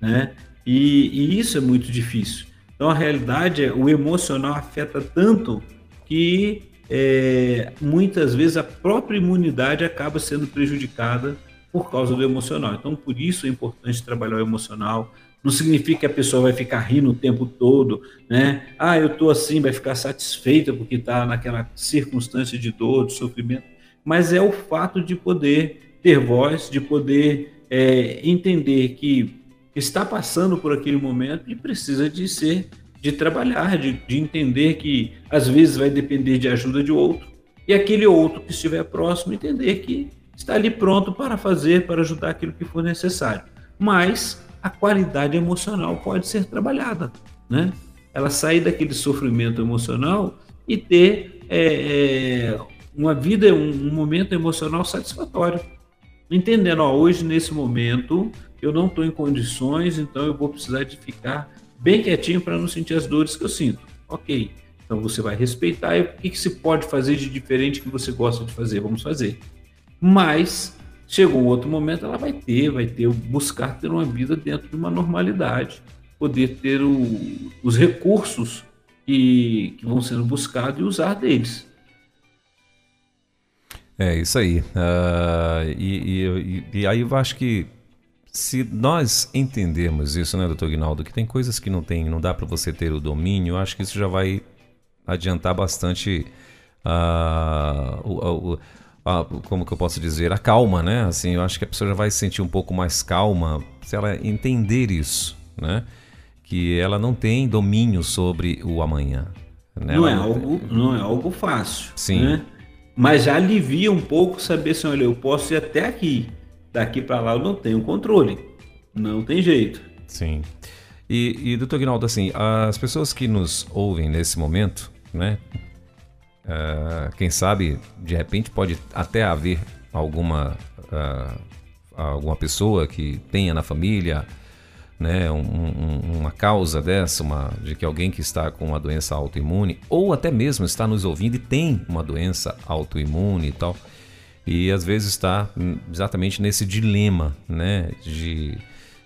Speaker 3: né? E, e isso é muito difícil. Então a realidade é o emocional afeta tanto que é, muitas vezes a própria imunidade acaba sendo prejudicada por causa do emocional. Então por isso é importante trabalhar o emocional. Não significa que a pessoa vai ficar rindo o tempo todo, né? Ah, eu tô assim, vai ficar satisfeita porque está naquela circunstância de dor, de sofrimento. Mas é o fato de poder ter voz, de poder é, entender que está passando por aquele momento e precisa de ser, de trabalhar, de, de entender que às vezes vai depender de ajuda de outro e aquele outro que estiver próximo entender que está ali pronto para fazer, para ajudar aquilo que for necessário. Mas a qualidade emocional pode ser trabalhada, né? Ela sair daquele sofrimento emocional e ter é, é, uma vida, um, um momento emocional satisfatório entendendo, ó, hoje nesse momento eu não estou em condições, então eu vou precisar de ficar bem quietinho para não sentir as dores que eu sinto. Ok, então você vai respeitar e o que, que se pode fazer de diferente que você gosta de fazer, vamos fazer. Mas chegou um outro momento, ela vai ter, vai ter, buscar ter uma vida dentro de uma normalidade, poder ter o, os recursos que, que vão sendo buscados e usar deles.
Speaker 2: É isso aí. Uh, e, e, e, aí eu acho que se nós entendermos isso, né, doutor Guinaldo, que tem coisas que não tem, não dá para você ter o domínio, eu acho que isso já vai adiantar bastante uh, o, o a, como que eu posso dizer, a calma, né? Assim, eu acho que a pessoa já vai se sentir um pouco mais calma se ela entender isso, né? Que ela não tem domínio sobre o amanhã.
Speaker 3: Né? Não, é algo, não é algo fácil. Sim. Né? Mas já alivia um pouco saber assim, olha, eu posso ir até aqui, daqui para lá eu não tenho controle. Não tem jeito.
Speaker 2: Sim. E, e doutor Guinaldo, assim, as pessoas que nos ouvem nesse momento, né? Uh, quem sabe, de repente, pode até haver alguma, uh, alguma pessoa que tenha na família né, um, um, uma causa dessa, uma, de que alguém que está com uma doença autoimune, ou até mesmo está nos ouvindo e tem uma doença autoimune e tal, e às vezes está exatamente nesse dilema, né, de,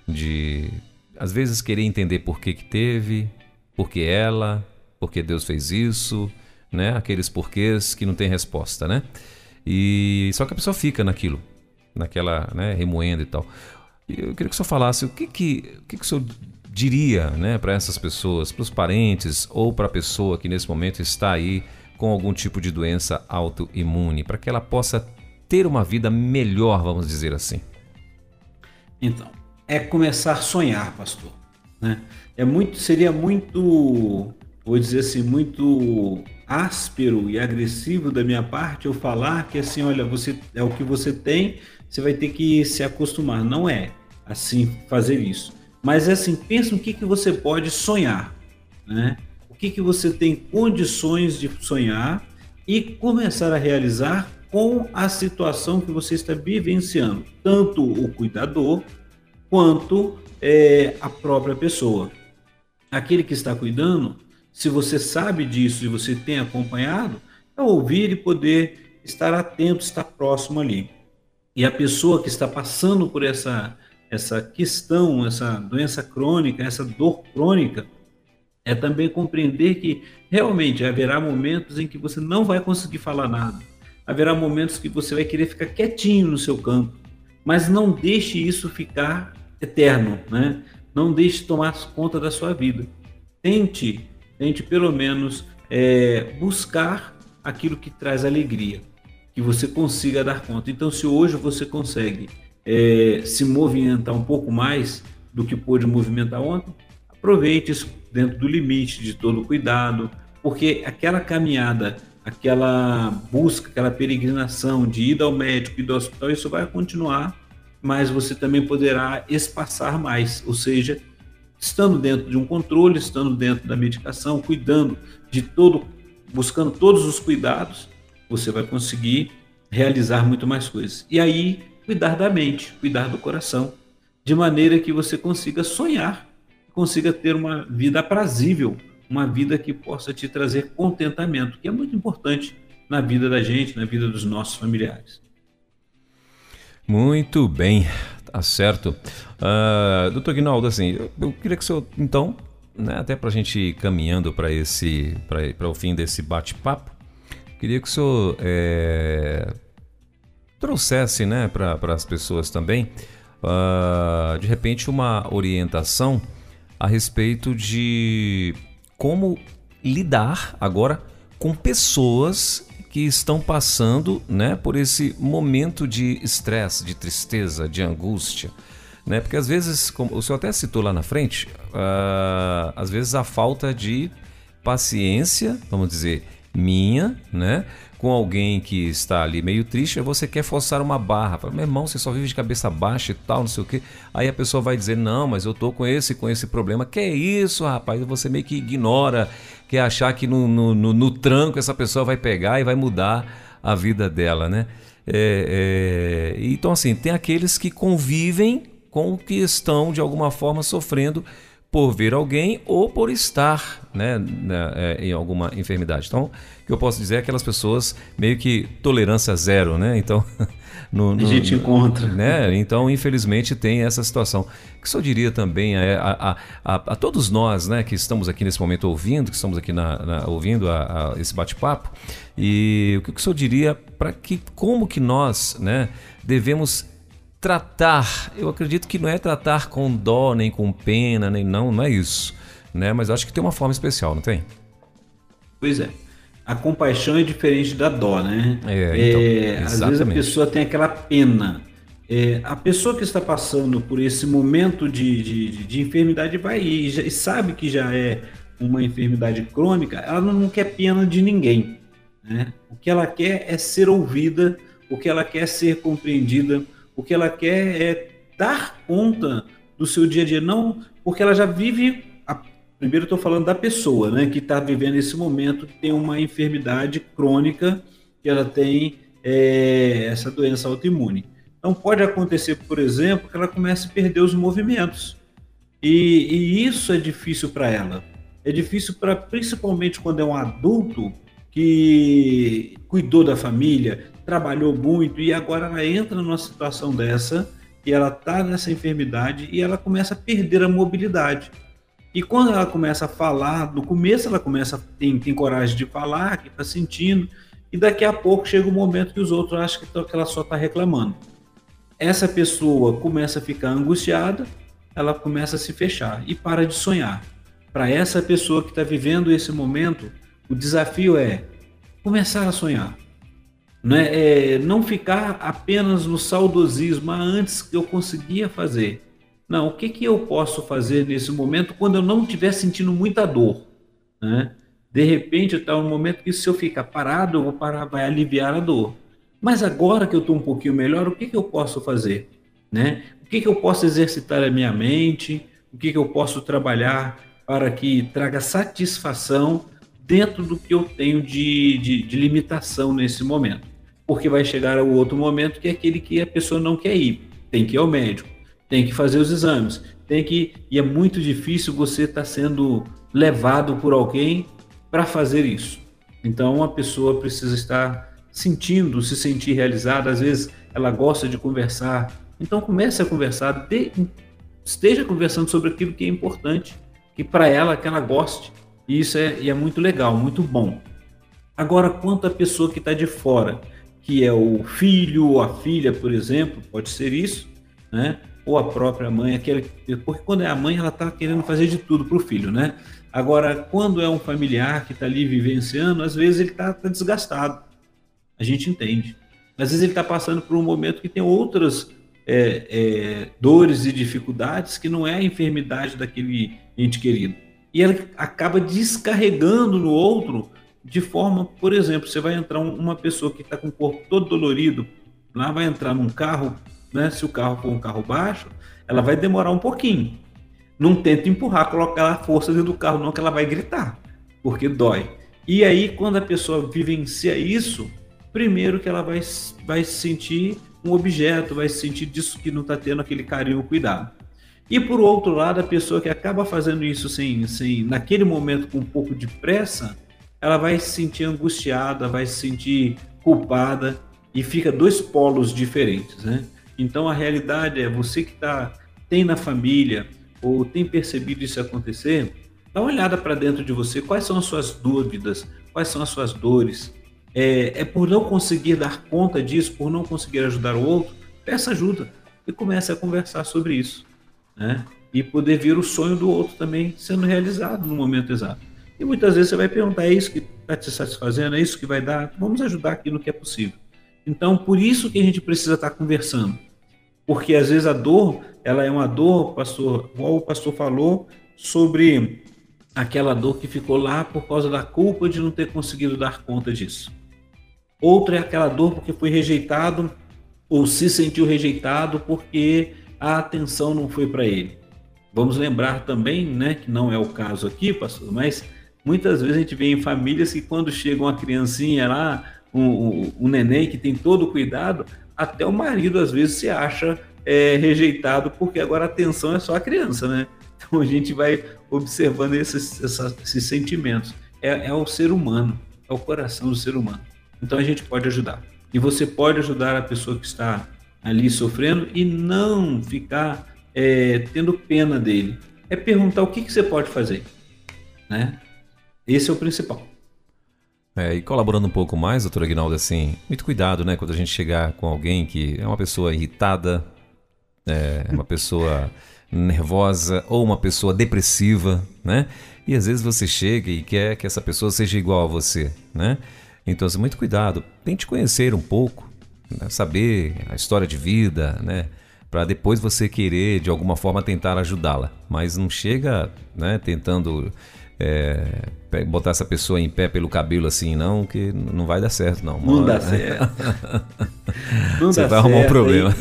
Speaker 2: de às vezes querer entender por que que teve, por que ela, por que Deus fez isso, né, aqueles porquês que não tem resposta, né, e só que a pessoa fica naquilo, naquela, né, remoendo e tal. Eu queria que o senhor falasse o que, que, o, que, que o senhor diria né, para essas pessoas, para os parentes ou para a pessoa que nesse momento está aí com algum tipo de doença autoimune, para que ela possa ter uma vida melhor, vamos dizer assim?
Speaker 3: Então, é começar a sonhar, pastor. Né? É muito, seria muito, vou dizer assim, muito áspero e agressivo da minha parte eu falar que assim, olha, você é o que você tem, você vai ter que se acostumar. Não é assim fazer isso. Mas é assim, pensa no que, que você pode sonhar, né? O que, que você tem condições de sonhar e começar a realizar com a situação que você está vivenciando, tanto o cuidador quanto é, a própria pessoa. Aquele que está cuidando, se você sabe disso e você tem acompanhado, é ouvir e poder estar atento, estar próximo ali. E a pessoa que está passando por essa essa questão, essa doença crônica, essa dor crônica, é também compreender que realmente haverá momentos em que você não vai conseguir falar nada. Haverá momentos que você vai querer ficar quietinho no seu campo, mas não deixe isso ficar eterno, né? Não deixe tomar conta da sua vida. Tente, tente pelo menos é, buscar aquilo que traz alegria, que você consiga dar conta. Então, se hoje você consegue é, se movimentar um pouco mais do que pôde movimentar ontem, aproveite isso dentro do limite de todo cuidado, porque aquela caminhada, aquela busca, aquela peregrinação de ir ao médico e do hospital, isso vai continuar, mas você também poderá espaçar mais, ou seja, estando dentro de um controle, estando dentro da medicação, cuidando de todo, buscando todos os cuidados, você vai conseguir realizar muito mais coisas. E aí cuidar da mente, cuidar do coração, de maneira que você consiga sonhar, consiga ter uma vida aprazível, uma vida que possa te trazer contentamento, que é muito importante na vida da gente, na vida dos nossos familiares.
Speaker 2: Muito bem, tá certo. Uh, doutor Guinaldo, assim, eu, eu, queria que o senhor, então, né, até para a gente ir caminhando para esse, para o fim desse bate-papo, queria que o senhor é, trouxesse, né, para as pessoas também, uh, de repente, uma orientação a respeito de como lidar agora com pessoas que estão passando né, por esse momento de estresse, de tristeza, de angústia. Né? Porque às vezes, como o senhor até citou lá na frente, uh, às vezes a falta de paciência, vamos dizer, minha, né? Com alguém que está ali meio triste, você quer forçar uma barra. Fala, meu irmão, você só vive de cabeça baixa e tal, não sei o quê. Aí a pessoa vai dizer, não, mas eu tô com esse, com esse problema. Que é isso, rapaz? Você meio que ignora, quer achar que no, no, no, no tranco essa pessoa vai pegar e vai mudar a vida dela, né? É, é... Então, assim, tem aqueles que convivem com que estão, de alguma forma, sofrendo por ver alguém ou por estar né, né, é, em alguma enfermidade. Então, o que eu posso dizer é aquelas pessoas meio que tolerância zero, né? Então,
Speaker 3: no, (laughs) no, a gente encontra.
Speaker 2: Né? Então, infelizmente, tem essa situação. O que eu diria também a, a, a, a, todos nós né, que estamos aqui nesse momento ouvindo, que estamos aqui na, na, ouvindo esse bate-papo, e o que o senhor diria para que como que nós né, devemos tratar, eu acredito que não é tratar com dó, nem com pena, nem não, não é isso. Né? Mas acho que tem uma forma especial, não tem?
Speaker 3: Pois é. A compaixão é diferente da dó, né?
Speaker 2: É, então, é,
Speaker 3: às vezes a pessoa tem aquela pena. É, a pessoa que está passando por esse momento de, de, de enfermidade vai e, já, e sabe que já é uma enfermidade crônica, ela não, não quer pena de ninguém. Né? O que ela quer é ser ouvida, o que ela quer é ser compreendida, o que ela quer é dar conta do seu dia a dia, não porque ela já vive. A, primeiro estou falando da pessoa, né, que está vivendo esse momento, que tem uma enfermidade crônica, que ela tem é, essa doença autoimune. Então pode acontecer, por exemplo, que ela comece a perder os movimentos. E, e isso é difícil para ela. É difícil para, principalmente quando é um adulto que cuidou da família, trabalhou muito e agora ela entra numa situação dessa e ela está nessa enfermidade e ela começa a perder a mobilidade. E quando ela começa a falar, no começo ela começa tem, tem coragem de falar, que está sentindo, e daqui a pouco chega um momento que os outros acham que, que ela só está reclamando. Essa pessoa começa a ficar angustiada, ela começa a se fechar e para de sonhar. Para essa pessoa que está vivendo esse momento, o desafio é começar a sonhar. Né? É, não ficar apenas no saudosismo, ah, antes que eu conseguia fazer. Não, o que, que eu posso fazer nesse momento quando eu não estiver sentindo muita dor? Né? De repente está um momento que se eu ficar parado, eu vou parar, vai aliviar a dor. Mas agora que eu estou um pouquinho melhor, o que, que eu posso fazer? Né? O que, que eu posso exercitar a minha mente? O que, que eu posso trabalhar para que traga satisfação dentro do que eu tenho de, de, de limitação nesse momento? Porque vai chegar o outro momento que é aquele que a pessoa não quer ir. Tem que ir ao médico, tem que fazer os exames, tem que e é muito difícil você estar tá sendo levado por alguém para fazer isso. Então a pessoa precisa estar sentindo, se sentir realizada. Às vezes ela gosta de conversar, então comece a conversar, de, esteja conversando sobre aquilo que é importante, que para ela que ela goste. E isso é, é muito legal, muito bom. Agora, quanto a pessoa que está de fora, que é o filho ou a filha, por exemplo, pode ser isso, né? Ou a própria mãe, aquele, porque quando é a mãe, ela está querendo fazer de tudo para o filho, né? Agora, quando é um familiar que está ali vivenciando, às vezes ele está tá desgastado. A gente entende. Às vezes ele está passando por um momento que tem outras é, é, dores e dificuldades que não é a enfermidade daquele ente querido. E ela acaba descarregando no outro de forma, por exemplo, você vai entrar uma pessoa que está com o corpo todo dolorido, lá vai entrar num carro, né? Se o carro for um carro baixo, ela vai demorar um pouquinho. Não tenta empurrar, colocar a força dentro do carro, não, que ela vai gritar, porque dói. E aí, quando a pessoa vivencia isso, primeiro que ela vai, vai se sentir um objeto, vai se sentir disso que não está tendo aquele carinho, cuidado. E por outro lado, a pessoa que acaba fazendo isso sem, sem, naquele momento com um pouco de pressa, ela vai se sentir angustiada, vai se sentir culpada e fica dois polos diferentes, né? Então a realidade é você que tá, tem na família ou tem percebido isso acontecer, dá uma olhada para dentro de você, quais são as suas dúvidas, quais são as suas dores. É, é por não conseguir dar conta disso, por não conseguir ajudar o outro, peça ajuda e comece a conversar sobre isso, né? E poder ver o sonho do outro também sendo realizado no momento exato. E muitas vezes você vai perguntar: é isso que está te satisfazendo? É isso que vai dar? Vamos ajudar aqui no que é possível. Então, por isso que a gente precisa estar conversando. Porque às vezes a dor, ela é uma dor, pastor, igual o pastor falou, sobre aquela dor que ficou lá por causa da culpa de não ter conseguido dar conta disso. Outra é aquela dor porque foi rejeitado ou se sentiu rejeitado porque a atenção não foi para ele. Vamos lembrar também, né, que não é o caso aqui, pastor, mas Muitas vezes a gente vê em famílias que quando chega uma criancinha lá, um, um, um neném que tem todo o cuidado, até o marido às vezes se acha é, rejeitado porque agora a atenção é só a criança, né? Então a gente vai observando esses, esses sentimentos. É, é o ser humano, é o coração do ser humano. Então a gente pode ajudar. E você pode ajudar a pessoa que está ali sofrendo e não ficar é, tendo pena dele. É perguntar o que, que você pode fazer, né? Esse é o principal.
Speaker 2: É, e colaborando um pouco mais, doutor Aguinaldo, assim, muito cuidado, né? Quando a gente chegar com alguém que é uma pessoa irritada, é uma pessoa (laughs) nervosa ou uma pessoa depressiva, né? E às vezes você chega e quer que essa pessoa seja igual a você, né? Então, assim, muito cuidado. Tente conhecer um pouco, né? saber a história de vida, né? Para depois você querer, de alguma forma, tentar ajudá-la. Mas não chega, né? Tentando é, botar essa pessoa em pé pelo cabelo assim, não, que não vai dar certo, não.
Speaker 3: Não dá certo. (laughs)
Speaker 2: não Você dá vai arrumar um problema.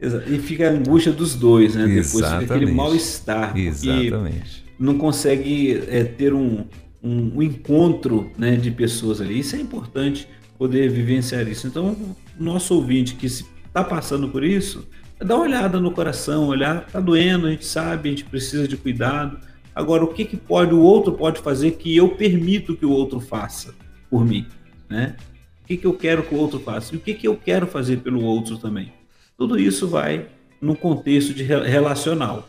Speaker 3: E, e, fica a angústia dos dois, né? Depois fica aquele mal-estar.
Speaker 2: Exatamente.
Speaker 3: Não consegue é, ter um, um, um, encontro né, de pessoas ali. Isso é importante poder vivenciar isso. Então, nosso ouvinte que está passando por isso, dá uma olhada no coração, olhar, tá doendo, a gente sabe, a gente precisa de cuidado Agora, o que, que pode o outro pode fazer que eu permito que o outro faça por mim, né? O que, que eu quero que o outro faça e o que, que eu quero fazer pelo outro também. Tudo isso vai no contexto de relacional.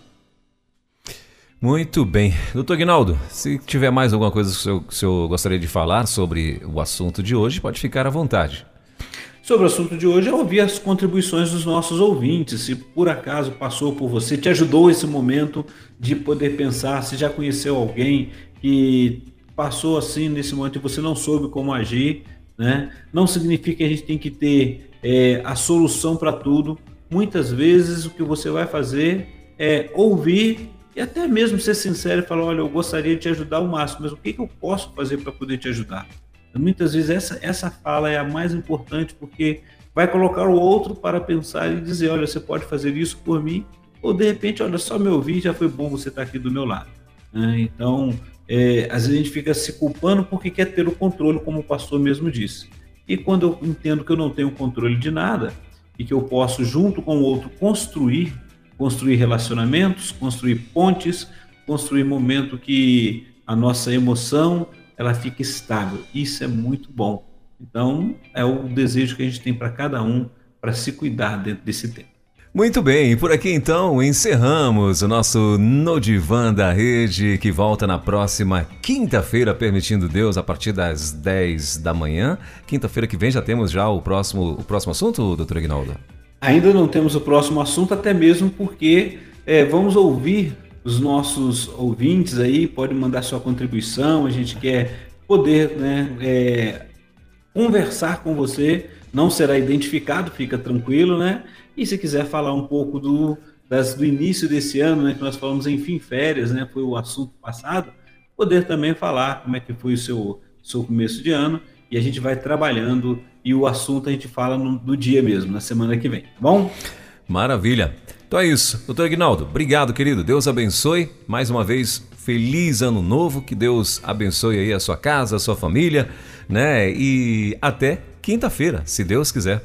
Speaker 2: Muito bem. Doutor Guinaldo, se tiver mais alguma coisa que o, senhor, que o senhor gostaria de falar sobre o assunto de hoje, pode ficar à vontade.
Speaker 3: Sobre o assunto de hoje, eu ouvi as contribuições dos nossos ouvintes. Se por acaso passou por você, te ajudou esse momento de poder pensar, se já conheceu alguém que passou assim nesse momento e você não soube como agir, né? Não significa que a gente tem que ter é, a solução para tudo. Muitas vezes o que você vai fazer é ouvir e até mesmo ser sincero e falar: olha, eu gostaria de te ajudar ao máximo, mas o que, que eu posso fazer para poder te ajudar? Muitas vezes essa, essa fala é a mais importante porque vai colocar o outro para pensar e dizer: olha, você pode fazer isso por mim, ou de repente, olha, só me ouvir já foi bom você estar aqui do meu lado. Né? Então, é, às vezes a gente fica se culpando porque quer ter o controle, como o pastor mesmo disse. E quando eu entendo que eu não tenho controle de nada e que eu posso, junto com o outro, construir, construir relacionamentos, construir pontes, construir momento que a nossa emoção, ela fica estável. Isso é muito bom. Então, é o desejo que a gente tem para cada um para se cuidar dentro desse tempo.
Speaker 2: Muito bem, por aqui então encerramos o nosso No Divã da Rede, que volta na próxima quinta-feira, permitindo Deus, a partir das 10 da manhã. Quinta-feira que vem já temos já o próximo, o próximo assunto, doutor Aguinaldo?
Speaker 3: Ainda não temos o próximo assunto, até mesmo porque é, vamos ouvir os nossos ouvintes aí podem mandar sua contribuição, a gente quer poder né, é, conversar com você, não será identificado, fica tranquilo, né? E se quiser falar um pouco do, das, do início desse ano, né, que nós falamos em fim férias, né, foi o assunto passado, poder também falar como é que foi o seu, seu começo de ano e a gente vai trabalhando e o assunto a gente fala no, no dia mesmo, na semana que vem, tá bom?
Speaker 2: Maravilha. Então é isso. Doutor Aguinaldo, obrigado, querido. Deus abençoe. Mais uma vez, feliz ano novo. Que Deus abençoe aí a sua casa, a sua família, né? E até quinta-feira, se Deus quiser.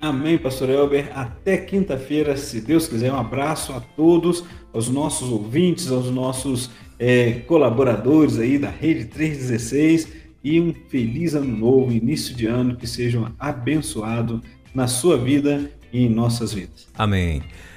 Speaker 3: Amém, pastor Elber. Até quinta-feira, se Deus quiser. Um abraço a todos, aos nossos ouvintes, aos nossos é, colaboradores aí da Rede 316 e um feliz ano novo, início de ano, que sejam abençoado na sua vida e em nossas vidas.
Speaker 2: Amém.